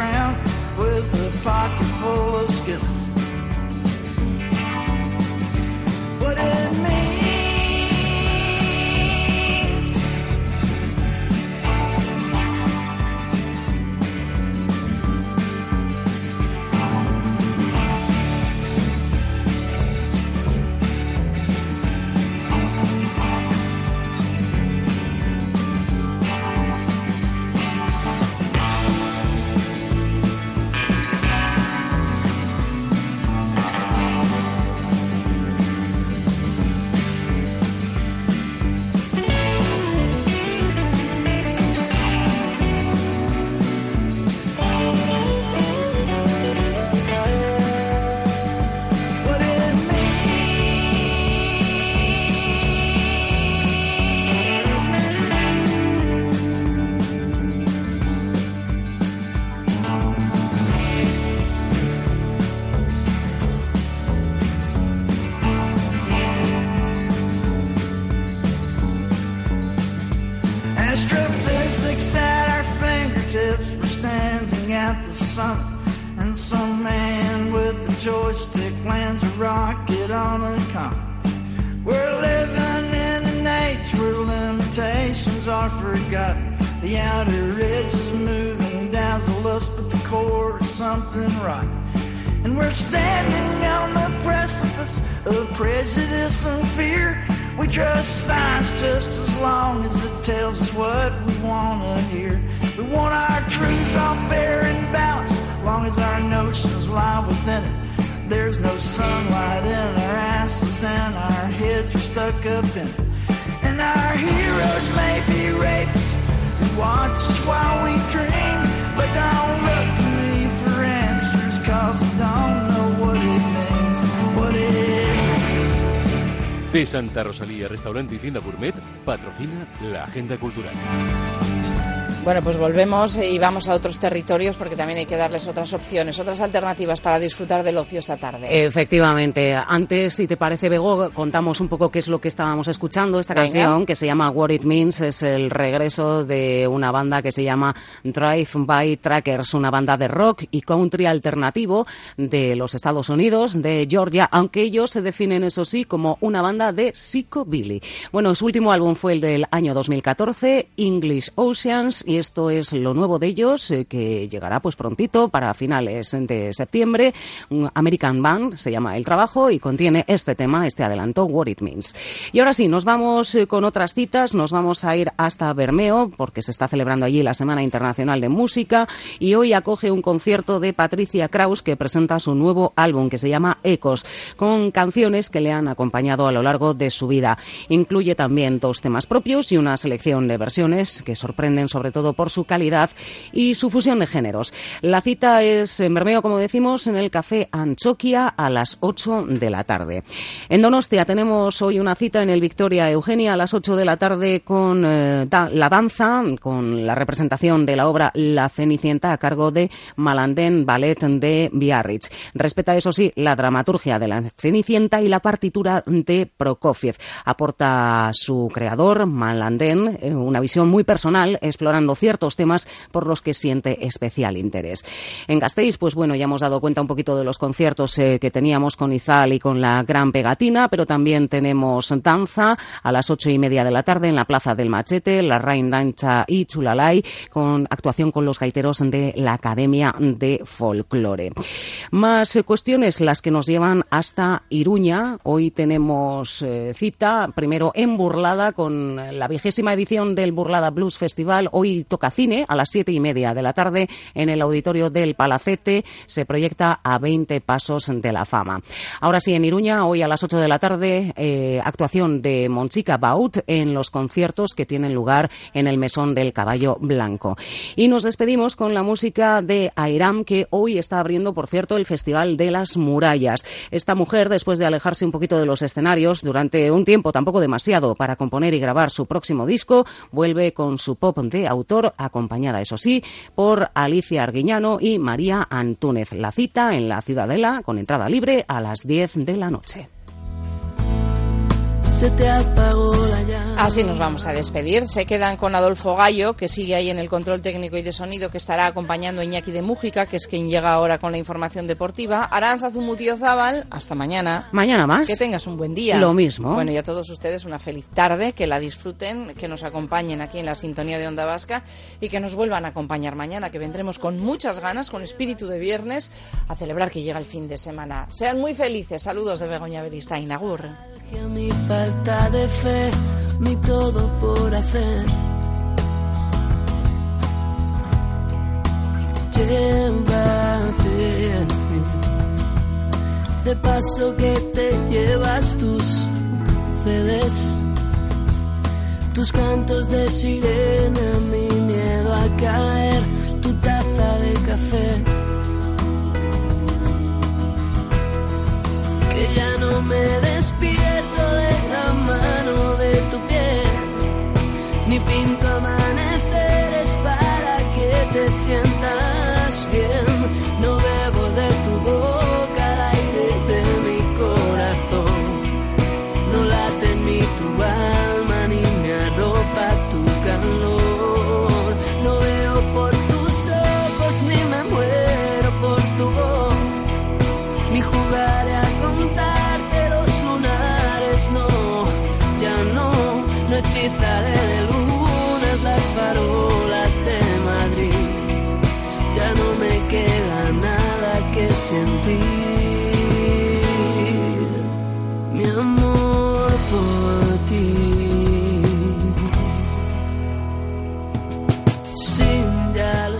ground with a pocket full of Santa Rosalía Restaurante y Tienda Gourmet patrocina la agenda cultural. Bueno, pues volvemos y vamos a otros territorios porque también hay que darles otras opciones, otras alternativas para disfrutar del ocio esta tarde. Efectivamente. Antes, si te parece, Bego, contamos un poco qué es lo que estábamos escuchando. Esta Venga. canción, que se llama What It Means, es el regreso de una banda que se llama Drive By Trackers, una banda de rock y country alternativo de los Estados Unidos, de Georgia, aunque ellos se definen, eso sí, como una banda de psychobilly. Bueno, su último álbum fue el del año 2014, English Oceans, y esto es lo nuevo de ellos, eh, que llegará pues prontito para finales de septiembre. American Band se llama el trabajo y contiene este tema, este adelanto, What It Means. Y ahora sí, nos vamos eh, con otras citas, nos vamos a ir hasta Bermeo, porque se está celebrando allí la Semana Internacional de Música, y hoy acoge un concierto de Patricia Kraus que presenta su nuevo álbum que se llama Ecos, con canciones que le han acompañado a lo largo de su vida. Incluye también dos temas propios y una selección de versiones que sorprenden sobre todo por su calidad y su fusión de géneros. La cita es en Bermeo, como decimos, en el Café Anchoquia a las 8 de la tarde. En Donostia tenemos hoy una cita en el Victoria Eugenia a las 8 de la tarde con eh, la danza, con la representación de la obra La Cenicienta a cargo de Malandén Ballet de Biarritz. Respeta, eso sí, la dramaturgia de La Cenicienta y la partitura de Prokofiev. Aporta su creador, Malandén, eh, una visión muy personal, explorando ciertos temas por los que siente especial interés. En Gasteiz, pues bueno, ya hemos dado cuenta un poquito de los conciertos eh, que teníamos con Izal y con la Gran Pegatina, pero también tenemos danza a las ocho y media de la tarde en la Plaza del Machete, la Rain Dancha y Chulalay, con actuación con los gaiteros de la Academia de Folclore. Más eh, cuestiones, las que nos llevan hasta Iruña. Hoy tenemos eh, cita, primero en Burlada, con la vigésima edición del Burlada Blues Festival. Hoy toca cine a las siete y media de la tarde en el auditorio del Palacete. Se proyecta a 20 pasos de la fama. Ahora sí, en Iruña, hoy a las 8 de la tarde, eh, actuación de Monchica Baut en los conciertos que tienen lugar en el Mesón del Caballo Blanco. Y nos despedimos con la música de Airam, que hoy está abriendo, por cierto, el Festival de las Murallas. Esta mujer, después de alejarse un poquito de los escenarios durante un tiempo tampoco demasiado para componer y grabar su próximo disco, vuelve con su pop de autor, acompañada, eso sí, por Alicia Arguiñano y María Antúnez. La cita en la Ciudadela, con entrada libre, a las 10 de la noche. Así nos vamos a despedir. Se quedan con Adolfo Gallo, que sigue ahí en el control técnico y de sonido, que estará acompañando a Iñaki de Mújica, que es quien llega ahora con la información deportiva. Aranza Zumutío Zabal, hasta mañana. Mañana más. Que tengas un buen día. Lo mismo. Bueno, y a todos ustedes una feliz tarde, que la disfruten, que nos acompañen aquí en la sintonía de Onda Vasca y que nos vuelvan a acompañar mañana, que vendremos con muchas ganas, con espíritu de viernes, a celebrar que llega el fin de semana. Sean muy felices. Saludos de Begoña Beristain. Agur. Falta de fe, mi todo por hacer. Llévate de paso que te llevas tus CDs, tus cantos de sirena, mi miedo a caer, tu taza de café. Que ya no me despierto de la mano de tu piel, ni pinto amaneceres para que te sientas bien.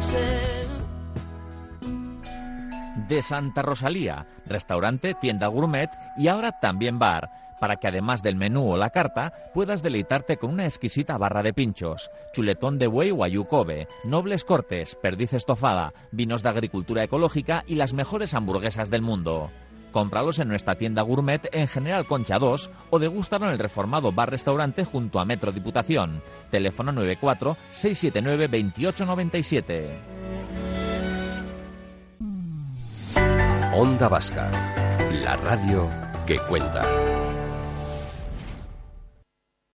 Sé. de Santa Rosalía, restaurante, tienda gourmet y ahora también bar, para que además del menú o la carta puedas deleitarte con una exquisita barra de pinchos, chuletón de buey o ayucobe, nobles cortes, perdiz estofada, vinos de agricultura ecológica y las mejores hamburguesas del mundo. Cómpralos en nuestra tienda gourmet en General Concha 2 o degústalo en el reformado bar-restaurante junto a Metro Diputación. Teléfono 94 679 2897. Onda Vasca, la radio que cuenta.